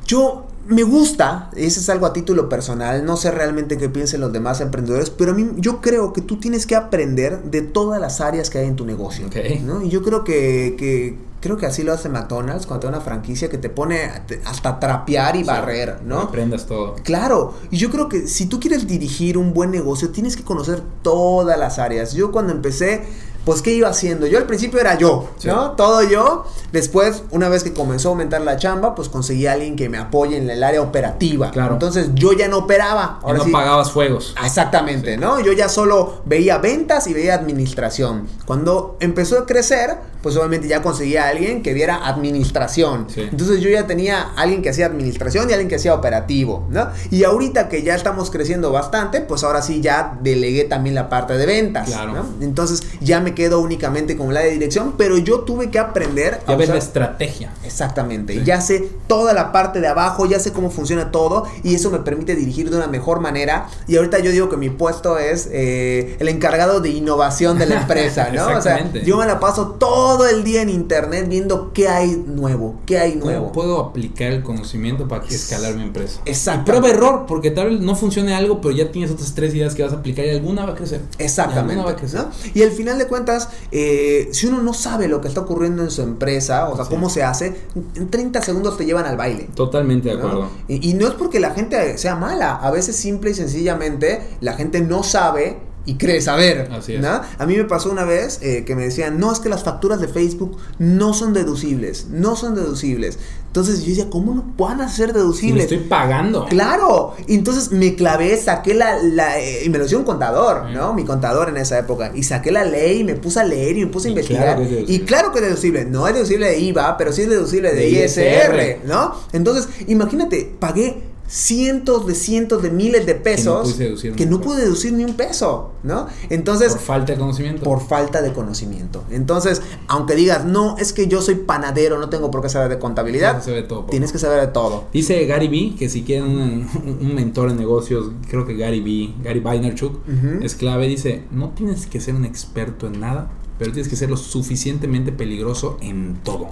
yo me gusta, ese es algo a título personal, no sé realmente qué piensen los demás emprendedores, pero a mí yo creo que tú tienes que aprender de todas las áreas que hay en tu negocio. Ok. ¿no? Y yo creo que, que creo que así lo hace McDonald's cuando te da una franquicia que te pone hasta trapear y Sí, barrer, ¿no? Aprendas todo. Claro, y yo creo que si tú quieres dirigir un buen negocio, tienes que conocer todas las áreas. Yo cuando empecé, pues, ¿qué iba haciendo? Yo al principio era yo, Sí. ¿no? Todo yo. Después, una vez que comenzó a aumentar la chamba, pues conseguí a alguien que me apoye en el área operativa. Claro. Entonces yo ya no operaba. Y Ahora no sí, pagabas fuegos. Exactamente, ¿no? Yo ya solo veía ventas y veía administración. Cuando empezó a crecer, pues obviamente ya conseguía a alguien que viera administración. Sí. Entonces yo ya tenía alguien que hacía administración y alguien que hacía operativo, ¿no? Y ahorita que ya estamos creciendo bastante, pues ahora sí ya delegué también la parte de ventas, Claro. ¿no? Entonces ya me quedo únicamente con la de dirección, pero yo tuve que aprender Ya ves la estrategia. Exactamente, Sí. ya sé toda la parte de abajo, ya sé cómo funciona todo y eso me permite dirigir de una mejor manera. Y ahorita yo digo que mi puesto es eh, el encargado de innovación de la empresa, ¿no? O sea, yo me la paso todo el día en internet viendo qué hay nuevo, qué hay ¿Cómo nuevo. puedo aplicar el conocimiento para escalar mi empresa? Exacto. Y prueba error, porque tal vez no funcione algo, pero ya tienes otras tres ideas que vas a aplicar y alguna va a crecer. Y Exactamente. alguna va a crecer. ¿no? Y al final de cuentas, eh, si uno no sabe lo que está ocurriendo en su empresa, o sea, Sí. cómo se hace, en 30 segundos te llevan al baile. Totalmente de ¿no? acuerdo. Y, y no es porque la gente sea mala, a veces simple y sencillamente la gente no sabe y cree saber. Así es. ¿no? A mí me pasó una vez eh, que me decían, no, es que las facturas de Facebook no son deducibles, no son deducibles. Entonces yo decía, ¿cómo no van a ser Si deducibles? estoy pagando. Claro, y entonces me clavé, saqué la, la eh, y me lo dio un contador. ¿no? Mi contador en esa época, y saqué la ley, y me puse a leer y me puse a Y investigar. claro que es deducible. y claro que es deducible, no es deducible de IVA, pero sí es deducible de, De ISR, ISR. ¿no? Entonces, imagínate, pagué cientos de cientos de miles de pesos pude deducir un que no pude deducir ni un peso, ¿no? Entonces, Por falta de conocimiento. por falta de conocimiento. Entonces, aunque digas, no, es que yo soy panadero, no tengo por qué saber de contabilidad, todo. tienes que saber de todo. Dice Gary Vee que si quieren un, un mentor en negocios, creo que Gary Vee, Gary Vaynerchuk, es clave. Dice, no tienes que ser un experto en nada, pero tienes que ser lo suficientemente peligroso en todo.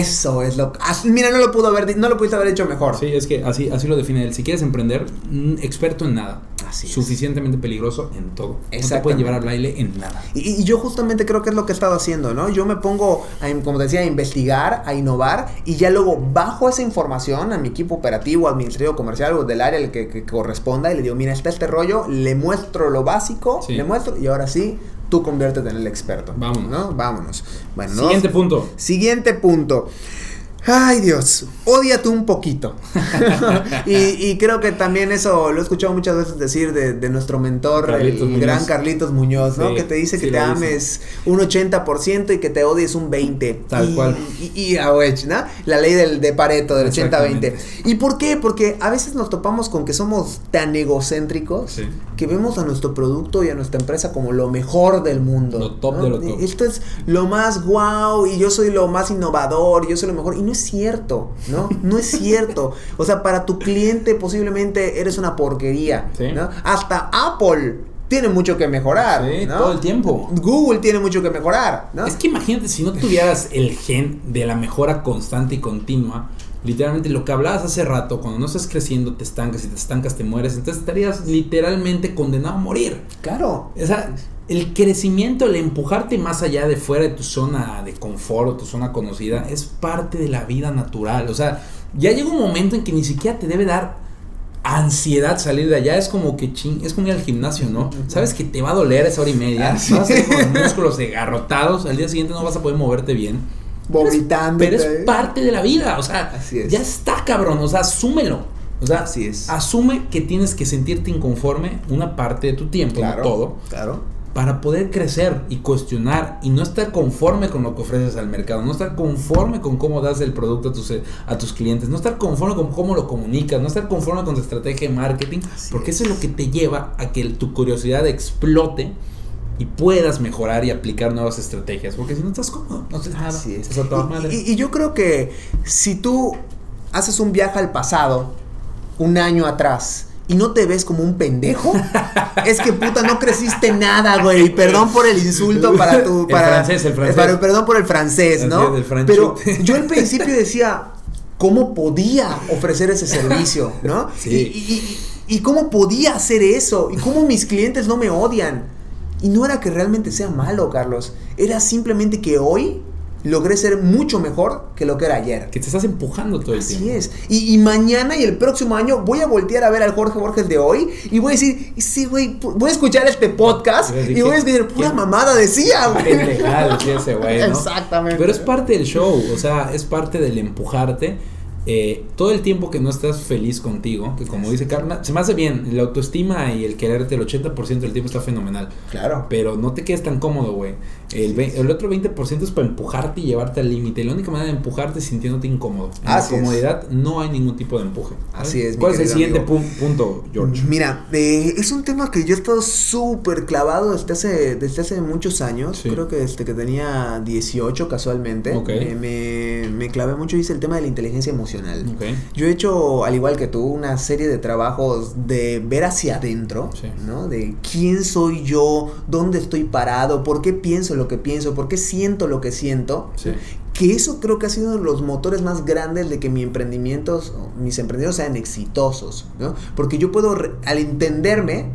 Eso es lo que. ah, Mira, no lo pudo haber, no lo pudiste haber hecho mejor. Sí, es que así, así lo define él. Si quieres emprender, experto en nada. Así es. Suficientemente peligroso en todo. No te pueden llevar al baile en nada. Y, y yo justamente creo que es lo que he estado haciendo, ¿no? Yo me pongo, a, como te decía, a investigar, a innovar y ya luego bajo esa información a mi equipo operativo, administrativo, comercial o del área al que, que corresponda y le digo, mira, está este rollo, le muestro lo básico, Sí. le muestro y ahora sí, tú conviértete en el experto. Vámonos. ¿no? Vámonos. Bueno, ¿no? Siguiente punto. Siguiente punto. Ay Dios, ódiate un poquito. y, y creo que también eso lo he escuchado muchas veces decir de, de nuestro mentor, Carlitos el Muñoz. gran Carlitos Muñoz, ¿no? Sí, que te dice sí que te dice. ames un 80% y que te odies un 20%. Tal y, cual. Y, y a wedge, ¿no? La ley del, de Pareto, del 80-20. Exactamente. ¿Y por qué? Porque a veces nos topamos con que somos tan egocéntricos Sí. que vemos a nuestro producto y a nuestra empresa como lo mejor del mundo. Lo top ¿no? de lo top. Esto es lo más guau y yo soy lo más innovador, yo soy lo mejor. Y no es cierto, ¿no? No es cierto. O sea, para tu cliente posiblemente eres una porquería, Sí. ¿no? Hasta Apple tiene mucho que mejorar, Sí, ¿no? todo el tiempo. Google tiene mucho que mejorar, ¿no? Es que imagínate si no tuvieras el gen de la mejora constante y continua, literalmente lo que hablabas hace rato, cuando no estás creciendo te estancas y te estancas te mueres, entonces estarías literalmente condenado a morir. Claro. O sea, el crecimiento, el empujarte más allá de fuera de tu zona de confort o tu zona conocida es parte de la vida natural. O sea, ya llega un momento en que ni siquiera te debe dar ansiedad salir de allá. Es como que ching, es como ir al gimnasio, ¿no? Sabes que te va a doler esa hora y media. Ah, sí. Vas a estar con los músculos agarrotados. Al día siguiente no vas a poder moverte bien. Vomitando. Pero es parte de la vida. O sea, Así es. ya está, cabrón. O sea, asúmelo. O sea, Así es. asume que tienes que sentirte inconforme una parte de tu tiempo, Claro. no todo, Claro. Para poder crecer y cuestionar y no estar conforme con lo que ofreces al mercado, no estar conforme con cómo das el producto a tus, a tus clientes, no estar conforme con cómo lo comunicas, no estar conforme con tu estrategia de marketing, Así porque es. eso es lo que te lleva a que tu curiosidad explote y puedas mejorar y aplicar nuevas estrategias, porque si no estás cómodo, no haces nada, Así es. estás a toda Y- madre. Y, y yo creo que si tú haces un viaje al pasado, un año atrás, y no te ves como un pendejo, es que puta no creciste nada, güey. Perdón por el insulto para tu. El Para, francés, el francés. para- perdón por el francés, ¿no? el Pero yo al principio decía. ¿Cómo podía ofrecer ese servicio? ¿No? Sí. Y, y- y- y cómo podía hacer eso? ¿Y cómo mis clientes no me odian? Y no era que realmente sea malo, Carlos. Era simplemente que hoy logré ser mucho mejor que lo que era ayer. que te estás empujando todo el Así tiempo. es. Y, y mañana y el próximo año voy a voltear a ver al Jorge Borges de hoy y voy a decir, sí, güey, voy a escuchar este podcast Y voy a ¿qué- decir, pura mamada decía, güey. decía ese güey, ¿no? Exactamente. Pero es parte del show, o sea, es parte del empujarte. eh, todo el tiempo que no estás feliz contigo, que como dice Carla, se me hace bien, la autoestima y el quererte el 80% del tiempo está fenomenal. Claro. Pero no te quedes tan cómodo, güey. El, el otro 20% es para empujarte y llevarte al límite. La única manera de empujarte es sintiéndote incómodo. En la Así es. comodidad no hay ningún tipo de empuje. Así es, ¿Cuál es el siguiente pun- punto, George? Mira, eh, es un tema que yo he estado súper clavado desde hace, desde hace muchos años. Sí. Creo que desde que tenía 18 casualmente. Ok. Me, me, me clavé mucho y hice el tema de la inteligencia emocional. Ok. Yo he hecho, al igual que tú, una serie de trabajos de ver hacia adentro, Sí. ¿no? De quién soy yo, dónde estoy parado, por qué pienso lo que pienso, por qué siento lo que siento. Sí. Que eso creo que ha sido uno de los motores más grandes de que mis emprendimientos, mis emprendimientos sean exitosos, ¿no? Porque yo puedo, al entenderme,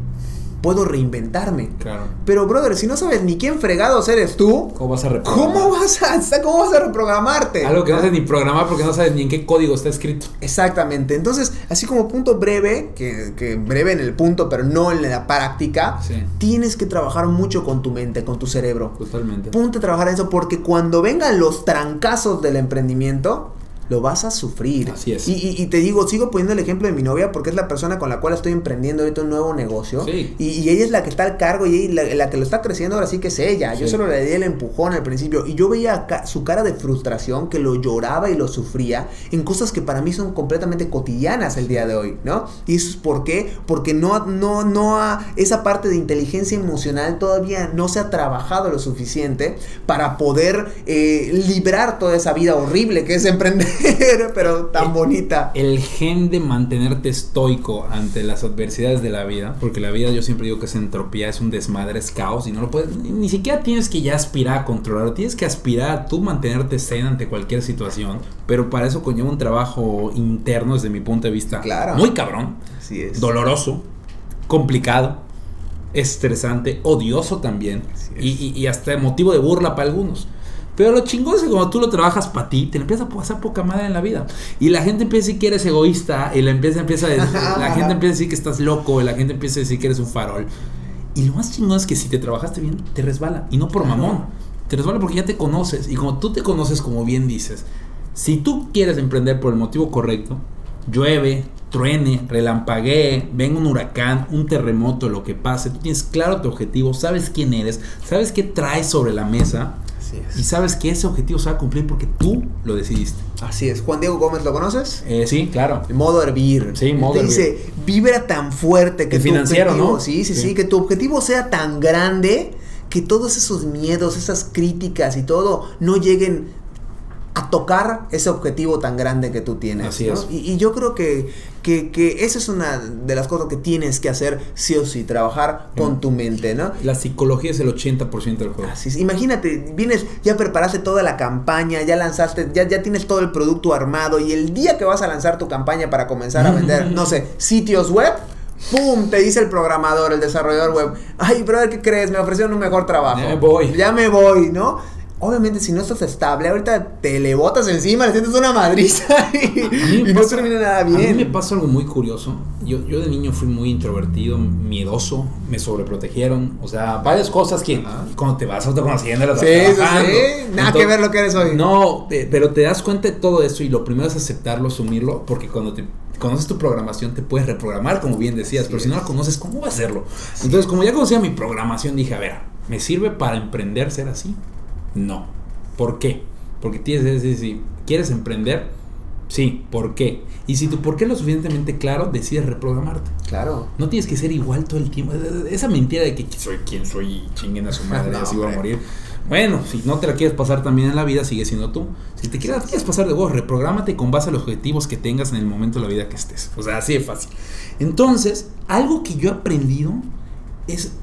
puedo reinventarme. Claro. Pero, brother, si no sabes ni quién fregados eres tú, ¿Cómo vas a reprogramar? ¿cómo vas a, cómo vas a reprogramarte? Algo que no sabes ni programar porque no sabes ni en qué código está escrito. Exactamente. Entonces, así como punto breve, que, que breve en el punto, pero no en la práctica, Sí. tienes que trabajar mucho con tu mente, con tu cerebro. Totalmente. Ponte a trabajar en eso porque cuando vengan los trancazos del emprendimiento, lo vas a sufrir. Así es. Y, y- y te digo, sigo poniendo el ejemplo de mi novia porque es la persona con la cual estoy emprendiendo ahorita un nuevo negocio. Sí. Y, y ella es la que está al cargo y ella- la, la que lo está creciendo ahora sí que es ella. Yo solo le di el empujón al principio. Y yo veía acá su cara de frustración, que lo lloraba y lo sufría en cosas que para mí son completamente cotidianas el día de hoy, ¿no? Y eso es por qué? Porque no, no, no ha, esa parte de inteligencia emocional todavía no se ha trabajado lo suficiente para poder eh, librar toda esa vida horrible que es emprender, pero tan bonita. El gen de mantenerte estoico ante las adversidades de la vida, porque la vida yo siempre digo que es entropía, es un desmadre, es caos y no lo puedes, ni, ni siquiera tienes que ya aspirar a controlarlo, tienes que aspirar a tú mantenerte zen ante cualquier situación, pero para eso conlleva un trabajo interno desde mi punto de vista Claro. muy cabrón, Así es. doloroso, complicado, estresante, odioso también y, y- y hasta motivo de burla para algunos. Pero lo chingón es que cuando tú lo trabajas para ti, te empieza a pasar poca madre en la vida. Y la gente empieza a decir que eres egoísta, y la, empieza, empieza a decir- la gente empieza a decir que estás loco, y la gente empieza a decir que eres un farol. Y lo más chingón es que si te trabajaste bien, te resbala. Y no por mamón. Te resbala porque ya te conoces. Y como tú te conoces, como bien dices, si tú quieres emprender por el motivo correcto, llueve, truene, relampaguee, venga un huracán, un terremoto, lo que pase, tú tienes claro tu objetivo, sabes quién eres, sabes qué traes sobre la mesa Así y es. sabes que ese objetivo se va a cumplir porque tú lo decidiste. Así es. Juan Diego Gómez, ¿lo conoces? Eh, sí, claro. Modo hervir. Sí, modo Te hervir. dice, vibra tan fuerte que El tu financiero, objetivo, ¿no? Sí, sí, sí, Sí. que tu objetivo sea tan grande que todos esos miedos, esas críticas y todo no lleguen a tocar ese objetivo tan grande que tú tienes. Así ¿no? es. Y, y yo creo que, que, que esa es una de las cosas que tienes que hacer sí o sí, trabajar con tu mente, ¿no? La psicología es el 80% del juego. Así es. Imagínate, vienes, ya preparaste toda la campaña, ya lanzaste, ya, ya tienes todo el producto armado y el día que vas a lanzar tu campaña para comenzar a vender, no sé, sitios web, ¡pum! Te dice el programador, el desarrollador web, ay, brother, ¿qué crees? Me ofrecieron un mejor trabajo. Ya me voy. Ya me voy, ¿no? Obviamente, si no estás estable, ahorita te le botas encima, le sientes una madriza y, y no pasa- termina nada A mí me bien. pasa algo muy curioso. Yo, yo de niño fui muy introvertido, miedoso, me sobreprotegieron. O sea, varias cosas que cuando te vas autoconociendo las Sí, vas sí, trabajando. sí. Nada Entonces, que ver lo que eres hoy. No, eh, pero te das cuenta de todo eso y lo primero es aceptarlo, asumirlo, porque cuando te conoces tu programación te puedes reprogramar, como bien decías, Así pero si no la conoces, ¿cómo va a hacerlo? Entonces, como ya conocía mi programación, dije, a ver, ¿me sirve para emprender ser así? No. ¿Por qué? Porque tienes que decir, si quieres emprender, sí, ¿por qué? Y si tu por qué es lo suficientemente claro, decides reprogramarte. Claro. No tienes que ser igual todo el tiempo. Esa mentira de que soy quien soy y chinguen a su madre, No, así voy a morir. Bueno, si no te la quieres pasar también en la vida, sigue siendo tú. Si te quieres, quieres pasar de vos, reprográmate con base a los objetivos que tengas en el momento de la vida que estés. O sea, así de fácil. Entonces, algo que yo he aprendido es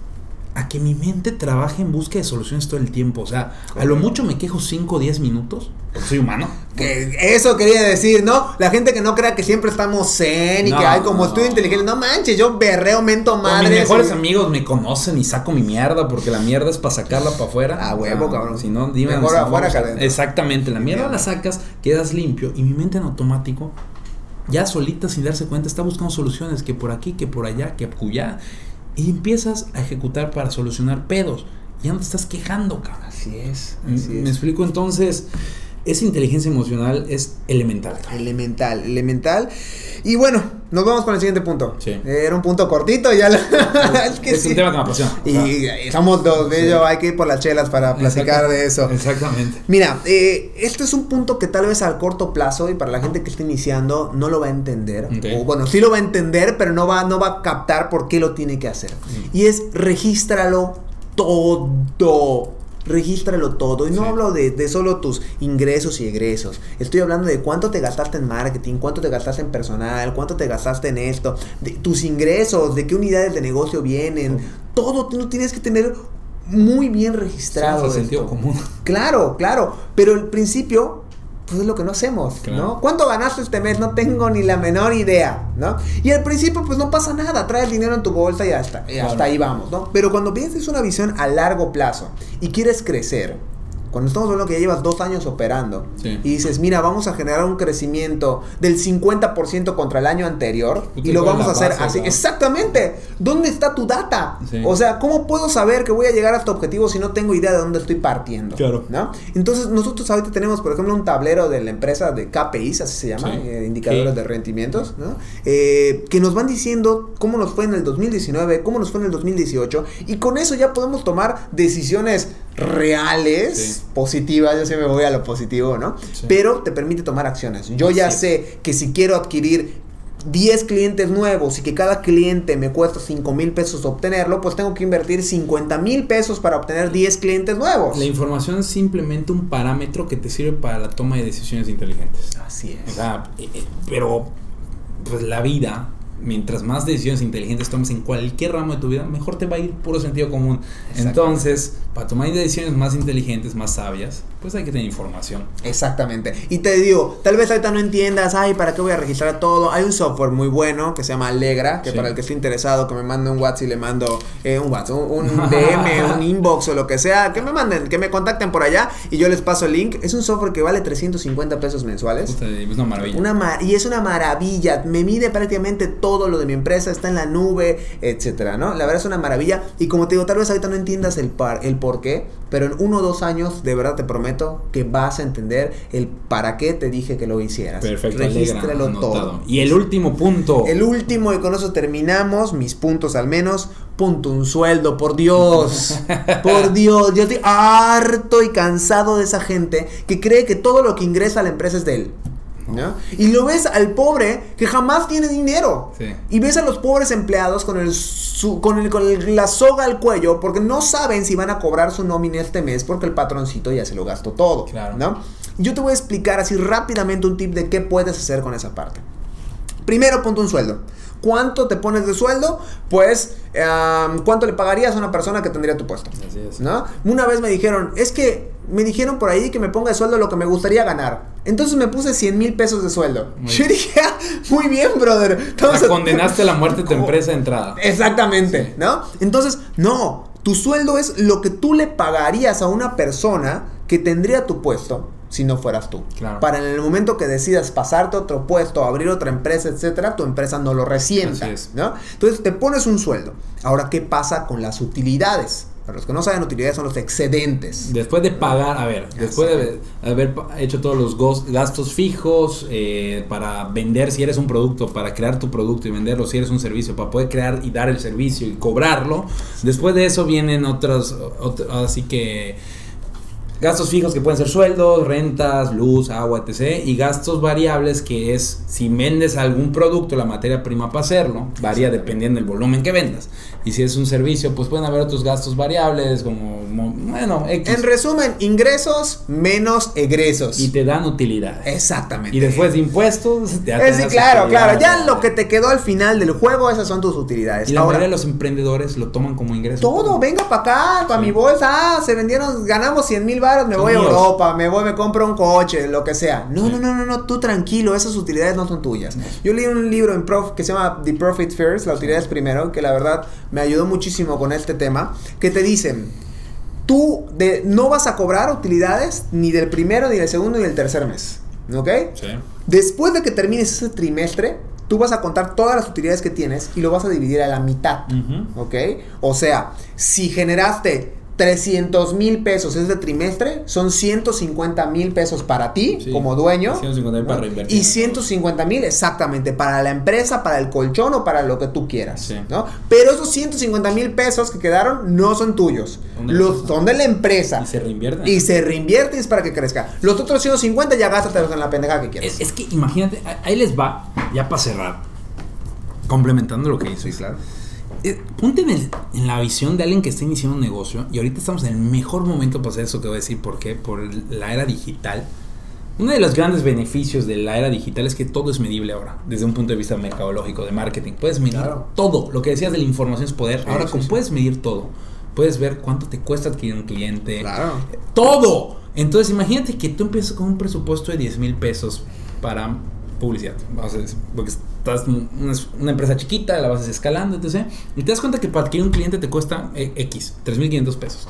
a que mi mente trabaje en busca de soluciones todo el tiempo. O sea, a lo mucho me quejo 5 o 10 minutos, porque soy humano. Que eso quería decir, ¿no? La gente que no crea que siempre estamos zen y No, que hay como no. estudio inteligente. No manches, yo berreo, mento madre. mis mejores amigos me conocen y saco mi mierda porque la mierda es para sacarla para afuera. Ah, huevo, Ah, cabrón. Si no, dime. Mejor afuera a- adentro. Exactamente, la mierda Mierda. la sacas, quedas limpio y mi mente en automático, ya solita sin darse cuenta, está buscando soluciones que por aquí, que por allá, que acullá. Y empiezas a ejecutar para solucionar pedos. Ya no te estás quejando, cabrón. Así es, así Me es. explico entonces. Esa inteligencia emocional es elemental. Elemental, elemental. Y bueno, nos vamos con el siguiente punto. Sí. Era un punto cortito, ya lo- es que es un sí. tema que me apasiona. sea, Y eh, somos dos, de ello hay que ir por las chelas para platicar de eso. Exactamente. Mira, eh, este es un punto que tal vez al corto plazo y para la gente que está iniciando no lo va a entender. Ok. O bueno, sí lo va a entender, pero no va, no va a captar por qué lo tiene que hacer. Mm. Y es regístralo todo. Regístralo todo. Y no Sí. hablo de, de solo tus ingresos y egresos. Estoy hablando de cuánto te gastaste en marketing, cuánto te gastaste en personal, cuánto te gastaste en esto, de tus ingresos, de qué unidades de negocio vienen. Todo tú lo tienes que tener muy bien registrado. Sí, sentido común. Claro, claro. Pero el principio, pues es lo que no hacemos, Claro. ¿no? ¿Cuánto ganaste este mes? No tengo ni la menor idea, ¿no? Y al principio, pues no pasa nada. Trae el dinero en tu bolsa y hasta, y hasta Claro. ahí vamos, ¿no? Pero cuando piensas una visión a largo plazo y quieres crecer, cuando estamos hablando que ya llevas dos años operando Sí. y dices, mira, vamos a generar un crecimiento del 50% contra el año anterior Puta, y lo ¿cuál es vamos a hacer base, así. no? Exactamente. ¿Dónde está tu data? Sí. O sea, ¿cómo puedo saber que voy a llegar a este objetivo si no tengo idea de dónde estoy partiendo? Claro. ¿no? Entonces, nosotros ahorita tenemos, por ejemplo, un tablero de la empresa de KPIs, así se llama, Sí. eh, indicadores de rendimientos, ¿no? Eh, que nos van diciendo cómo nos fue en el 2019, cómo nos fue en el 2018, y con eso ya podemos tomar decisiones reales, Sí. positivas, yo siempre voy a lo positivo, ¿no? Sí. Pero te permite tomar acciones. Yo ya sé que si quiero adquirir 10 clientes nuevos y que cada cliente me cuesta 5 mil pesos obtenerlo, pues tengo que invertir 50 mil pesos para obtener 10 clientes nuevos. La información es simplemente un parámetro que te sirve para la toma de decisiones inteligentes. Así O es. sea, eh, eh, pero pues la vida, mientras más decisiones inteligentes tomes en cualquier ramo de tu vida, mejor te va a ir puro sentido común. Entonces, para tomar decisiones más inteligentes, más sabias, pues hay que tener información. Exactamente. Y te digo, tal vez ahorita no entiendas, ay, ¿para qué voy a registrar todo? Hay un software muy bueno que se llama Alegra, que Sí. para el que esté interesado, que me mande un WhatsApp y le mando eh, un WhatsApp, un, un DM, un inbox o lo que sea, que me manden, que me contacten por allá y yo les paso el link. Es un software que vale 350 pesos mensuales. Puta, Es una maravilla. Una ma- y es una maravilla, me mide prácticamente todo lo de mi empresa, está en la nube, etcétera, ¿no? La verdad es una maravilla y como te digo, tal vez ahorita no entiendas el par, el por qué, pero en uno o dos años de verdad te prometo que vas a entender el para qué te dije que lo hicieras. Perfecto, Regístralo todo. anotado. Y el último punto. El último y con eso terminamos, mis puntos al menos. Punto un sueldo, por Dios. Por Dios, yo estoy harto y cansado de esa gente que cree que todo lo que ingresa a la empresa es de él. ¿No? Y lo ves al pobre que jamás tiene dinero. Sí. Y ves a los pobres empleados con, el, su- con, el, con el- la soga al cuello porque no saben si van a cobrar su nómina este mes porque el patroncito ya se lo gastó todo. Claro. ¿no? Yo te voy a explicar así rápidamente un tip de qué puedes hacer con esa parte. Primero, ponte un sueldo. ¿Cuánto te pones de sueldo? Pues, ¿cuánto le pagarías a una persona que tendría tu puesto? Así es. ¿No? Una vez me dijeron, es que me dijeron por ahí que me ponga de sueldo lo que me gustaría ganar. Entonces me puse 100 mil pesos de sueldo. Muy Yo dije, "Ah, muy bien, brother. Estamos sea, a- condenaste la muerte de tu empresa de entrada. Exactamente, Sí. ¿no? Entonces, no, tu sueldo es lo que tú le pagarías a una persona que tendría tu puesto si no fueras tú. Claro. Para en el momento que decidas pasarte a otro puesto, abrir otra empresa, etcétera, tu empresa no lo resienta. ¿no? Entonces te pones un sueldo. Ahora, ¿qué pasa con las utilidades? Para los que no saben, utilidades son los excedentes. Después de pagar, a ver, después de haber hecho todos los gastos fijos eh, para vender si eres un producto, para crear tu producto y venderlo si eres un servicio, para poder crear y dar el servicio y cobrarlo, después de eso vienen otras, ot- así que gastos fijos que pueden ser sueldos, rentas, luz, agua, etc. Y gastos variables que es si vendes algún producto, la materia prima para hacerlo, varía dependiendo del volumen que vendas. Y si es un servicio, pues pueden haber otros gastos variables como, mo- bueno, X. En resumen, ingresos menos egresos. y te dan utilidades. Exactamente. Y después de impuestos, te Eh, sí, claro, claro. Ya lo que te quedó al final del juego, esas son tus utilidades. Y la Ahora, mayoría de los emprendedores lo toman como ingreso. Todo, venga para acá, para Sí. mi bolsa. Ah, se vendieron, ganamos 100 mil me voy a. Europa, me voy, me compro un coche, lo que sea. No, no, no, no, no, tú tranquilo, esas utilidades no son tuyas. Yo leí un libro en prof que se llama The Profit First, la utilidad es primero, que la verdad me ayudó muchísimo con este tema, que te dicen, tú de, no vas a cobrar utilidades ni del primero, ni del segundo, ni del tercer mes. ¿Ok? Sí. Después de que termines ese trimestre, tú vas a contar todas las utilidades que tienes y lo vas a dividir a la mitad. ¿Ok? O sea, si generaste 300 mil pesos es de trimestre, son 150 mil pesos para ti Sí. como dueño. 150 mil para ¿no? reinvertir. Y 150 mil exactamente para la empresa, para el colchón o para lo que tú quieras. Sí. ¿no? Pero esos 150 mil pesos que quedaron no son tuyos. Son de la Los, empresa. son de la empresa. Y se reinvierten. Y se reinvierte y es para que crezca. Los otros 150 ya gástatelos en la pendeja que quieras. Es, es que imagínate, ahí les va, ya para cerrar, complementando lo que dices. Sí, claro. Eh, ponte en, el- en la visión de alguien que está iniciando un negocio y ahorita estamos en el mejor momento para hacer eso que voy a decir. ¿Por qué? Por la era digital. Uno de los grandes beneficios de la era digital es que todo es medible ahora, desde un punto de vista mercadológico, de marketing. Puedes medir Claro. todo. Lo que decías de la información es poder. Sí, ahora, sí, puedes medir todo, puedes ver cuánto te cuesta adquirir un cliente. Claro. Todo. Entonces, imagínate que tú empiezas con un presupuesto de 10 mil pesos para publicidad. Porque estás una, una empresa chiquita, la vas escalando, etc. Y te das cuenta que para adquirir un cliente te cuesta eh, X, 3.500 pesos.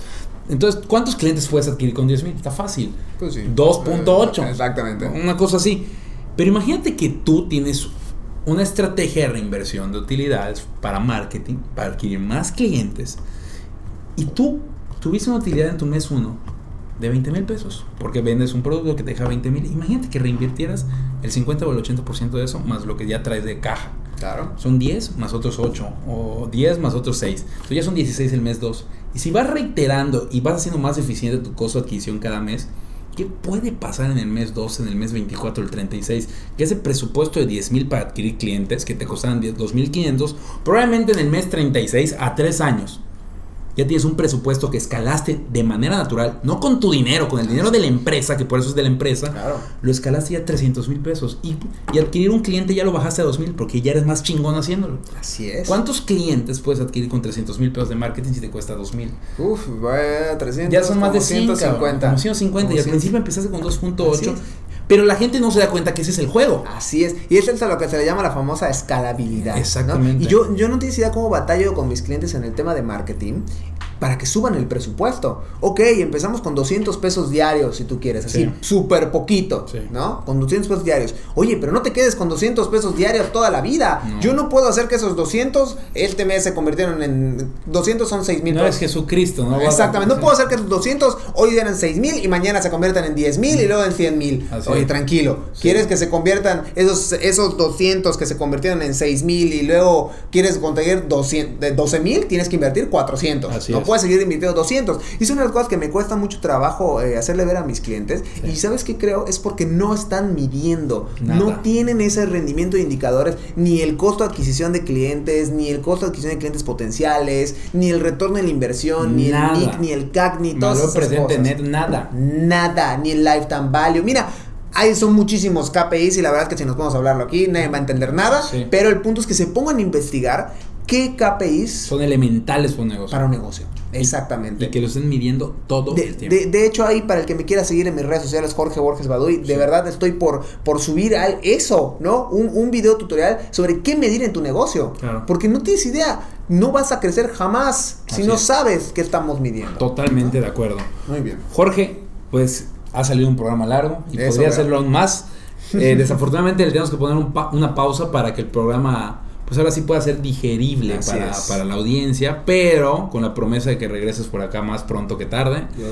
Entonces, ¿cuántos clientes puedes adquirir con 10 mil? Está fácil. Pues sí. 2.8. Eh, Exactamente. Una cosa así. Pero imagínate que tú tienes una estrategia de reinversión de utilidades para marketing, para adquirir más clientes, y tú tuviste una utilidad en tu mes 1 de 20 mil pesos, porque vendes un producto que te deja 20 mil. Imagínate que reinvirtieras el 50 o el 80% de eso, más lo que ya traes de caja. Claro. Son 10 más otros 8, o 10 más otros 6. Entonces ya son 16 el mes 2. Y si vas reiterando y vas haciendo más eficiente tu costo de adquisición cada mes, ¿qué puede pasar en el mes 2, en el mes 24, el 36? Que ese presupuesto de 10 mil para adquirir clientes que te costaran 10 2.500, probablemente en el mes 36 a 3 años. Ya tienes un presupuesto que escalaste de manera natural, no con tu dinero, con el dinero de la empresa, que por eso es de la empresa, Claro. lo escalaste ya a 300 mil pesos. Y, y adquirir un cliente ya lo bajaste a 2 mil porque ya eres más chingón haciéndolo. Así es. ¿Cuántos clientes puedes adquirir con 300 mil pesos de marketing si te cuesta 2 mil? Uf, va 300. Ya son más de como 100, 150. Como 150 y al 100. principio empezaste con Así 2.8. Pero la gente no se da cuenta que ese es el juego. Así es. Y eso es a lo que se le llama la famosa escalabilidad. ¿no? Exactamente. Y yo, yo no tienes idea cómo batallo con mis clientes en el tema de marketing para que suban el presupuesto. Ok, empezamos con 200 pesos diarios si tú quieres, así, Sí. súper poquito, Sí. ¿no? Con 200 pesos diarios. Oye, pero no te quedes con 200 pesos diarios toda la vida. No. Yo no puedo hacer que esos 200 este mes se convirtieron en 200 son 6 mil No pesos. es Jesucristo, ¿no? Exactamente, no puedo hacer que esos 200 hoy eran 6 mil y mañana se conviertan en 10 mil y luego en 100 mil. Así Oye, tranquilo, Sí. ¿quieres que se conviertan esos, esos 200 que se convirtieron en 6 mil y luego quieres conseguir 200, de 12 mil? Tienes que invertir 400. Así no es. puedes seguir invirtiendo 200. Y es una de las cosas que me cuesta mucho trabajo eh, hacerle ver a mis clientes. Sí. Y ¿sabes qué creo? Es porque no están midiendo, Nada. no tienen ese rendimiento de indicadores, ni el costo de adquisición de clientes, ni el costo de adquisición de clientes potenciales, ni el retorno de la inversión, ni el NIC, ni el CAC, ni presente cosas. net, nada. Nada, ni el lifetime value. Mira, ahí son muchísimos KPIs y la verdad es que si nos podemos hablarlo aquí, nadie va a entender nada. Sí. Pero el punto es que se pongan a investigar qué KPIs Son elementales para un negocio. para un negocio. Exactamente. Y que lo estén midiendo todo De, el tiempo. de- de hecho, ahí para el que me quiera seguir en mis redes sociales, Jorge Borges Baduy, de Sí. verdad estoy por, por subir al, eso, ¿no? Un, un video tutorial sobre qué medir en tu negocio. Claro. Porque no tienes idea, no vas a crecer jamás si no es. sabes qué estamos midiendo. Totalmente de acuerdo. Muy bien. Jorge, pues ha salido un programa largo y Eso, podría hacerlo aún más. Eh, desafortunadamente le tenemos que poner un pa- una pausa para que el programa, pues ahora sí pueda ser digerible para, para la audiencia, pero con la promesa de que regreses por acá más pronto que tarde. Yo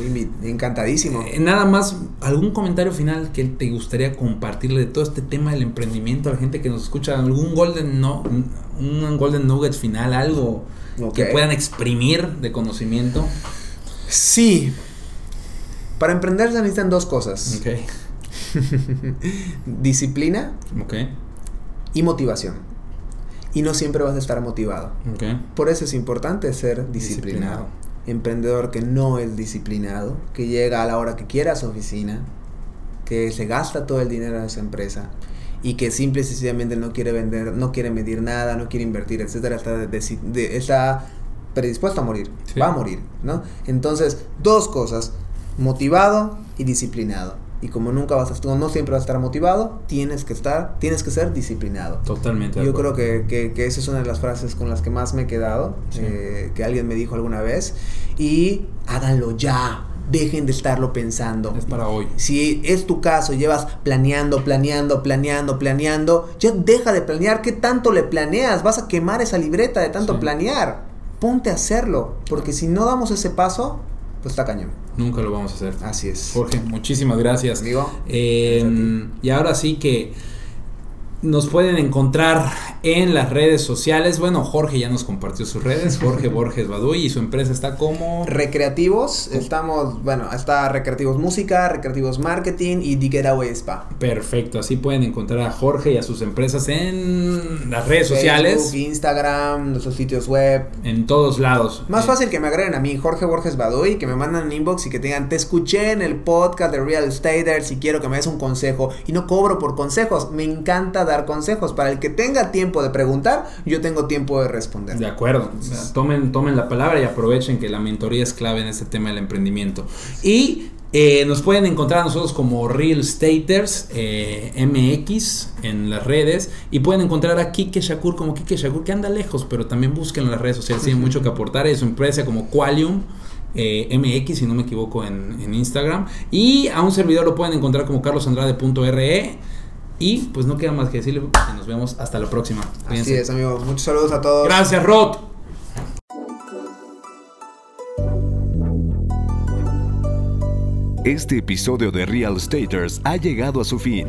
encantadísimo. Eh, nada más, ¿algún comentario final que te gustaría compartirle de todo este tema del emprendimiento a la gente que nos escucha? ¿Algún golden, no, un golden nugget final? ¿Algo que puedan exprimir de conocimiento? Sí. Para emprender se necesitan dos cosas. Ok, Disciplina ok, y motivación. Y no siempre vas a estar motivado. Por eso es importante ser disciplinado. Disciplinado. Emprendedor que no es disciplinado, que llega a la hora que quiera a su oficina, que se gasta todo el dinero de esa empresa y que simple y sencillamente no quiere vender, no quiere medir nada, no quiere invertir, etcétera, está, deci- de- está predispuesto a morir, Sí. va a morir, ¿no? Entonces, dos cosas, motivado y disciplinado. Y como nunca vas a estar, no siempre vas a estar motivado, tienes que estar, tienes que ser disciplinado. Totalmente. Yo creo que, que- que esa es una de las frases con las que más me he quedado, Sí. eh, que alguien me dijo alguna vez. Y háganlo ya, dejen de estarlo pensando. Es para hoy. Si es tu caso, llevas planeando, planeando, planeando, planeando, ya deja de planear. ¿Qué tanto le planeas? Vas a quemar esa libreta de tanto Sí. planear. Ponte a hacerlo, porque si no damos ese paso, pues está cañón. Nunca lo vamos a hacer. Así es. Jorge, muchísimas gracias. Amigo, Eh, y ahora sí que nos pueden encontrar en las redes sociales. Bueno, Jorge ya nos compartió sus redes. Jorge Borges Baduy y su empresa está como... Recreativos, estamos, bueno, está Recreativos Música, Recreativos Marketing y The Getaway Spa. Perfecto, así pueden encontrar a Jorge y a sus empresas en las redes sociales. Facebook, Instagram, nuestros sitios web. En todos lados. Más Eh, fácil que me agreguen a mí, Jorge Borges Baduy, que me mandan un inbox y que te digan, te escuché en el podcast de Real Estaters y quiero que me des un consejo. Y no cobro por consejos, me encanta dar consejos. Para el que tenga tiempo de preguntar, yo tengo tiempo de responder. De acuerdo. O sea, tomen, tomen la palabra y aprovechen que la mentoría es clave en este tema del emprendimiento. Y eh, nos pueden encontrar a nosotros como Real Staters eh, MX en las redes. Y pueden encontrar a Kike Shakur como Kike Shakur, que anda lejos, pero también busquen en las redes sociales. Tiene mucho que aportar. Es su empresa como Qualium. eh, MX, si no me equivoco, en, en Instagram. Y a un servidor lo pueden encontrar como carlosandrade.re. Y pues no queda más que decirle que nos vemos hasta la próxima. Así es, amigos. Muchos saludos a todos. Gracias, Rod. Este episodio de Real Staters ha llegado a su fin.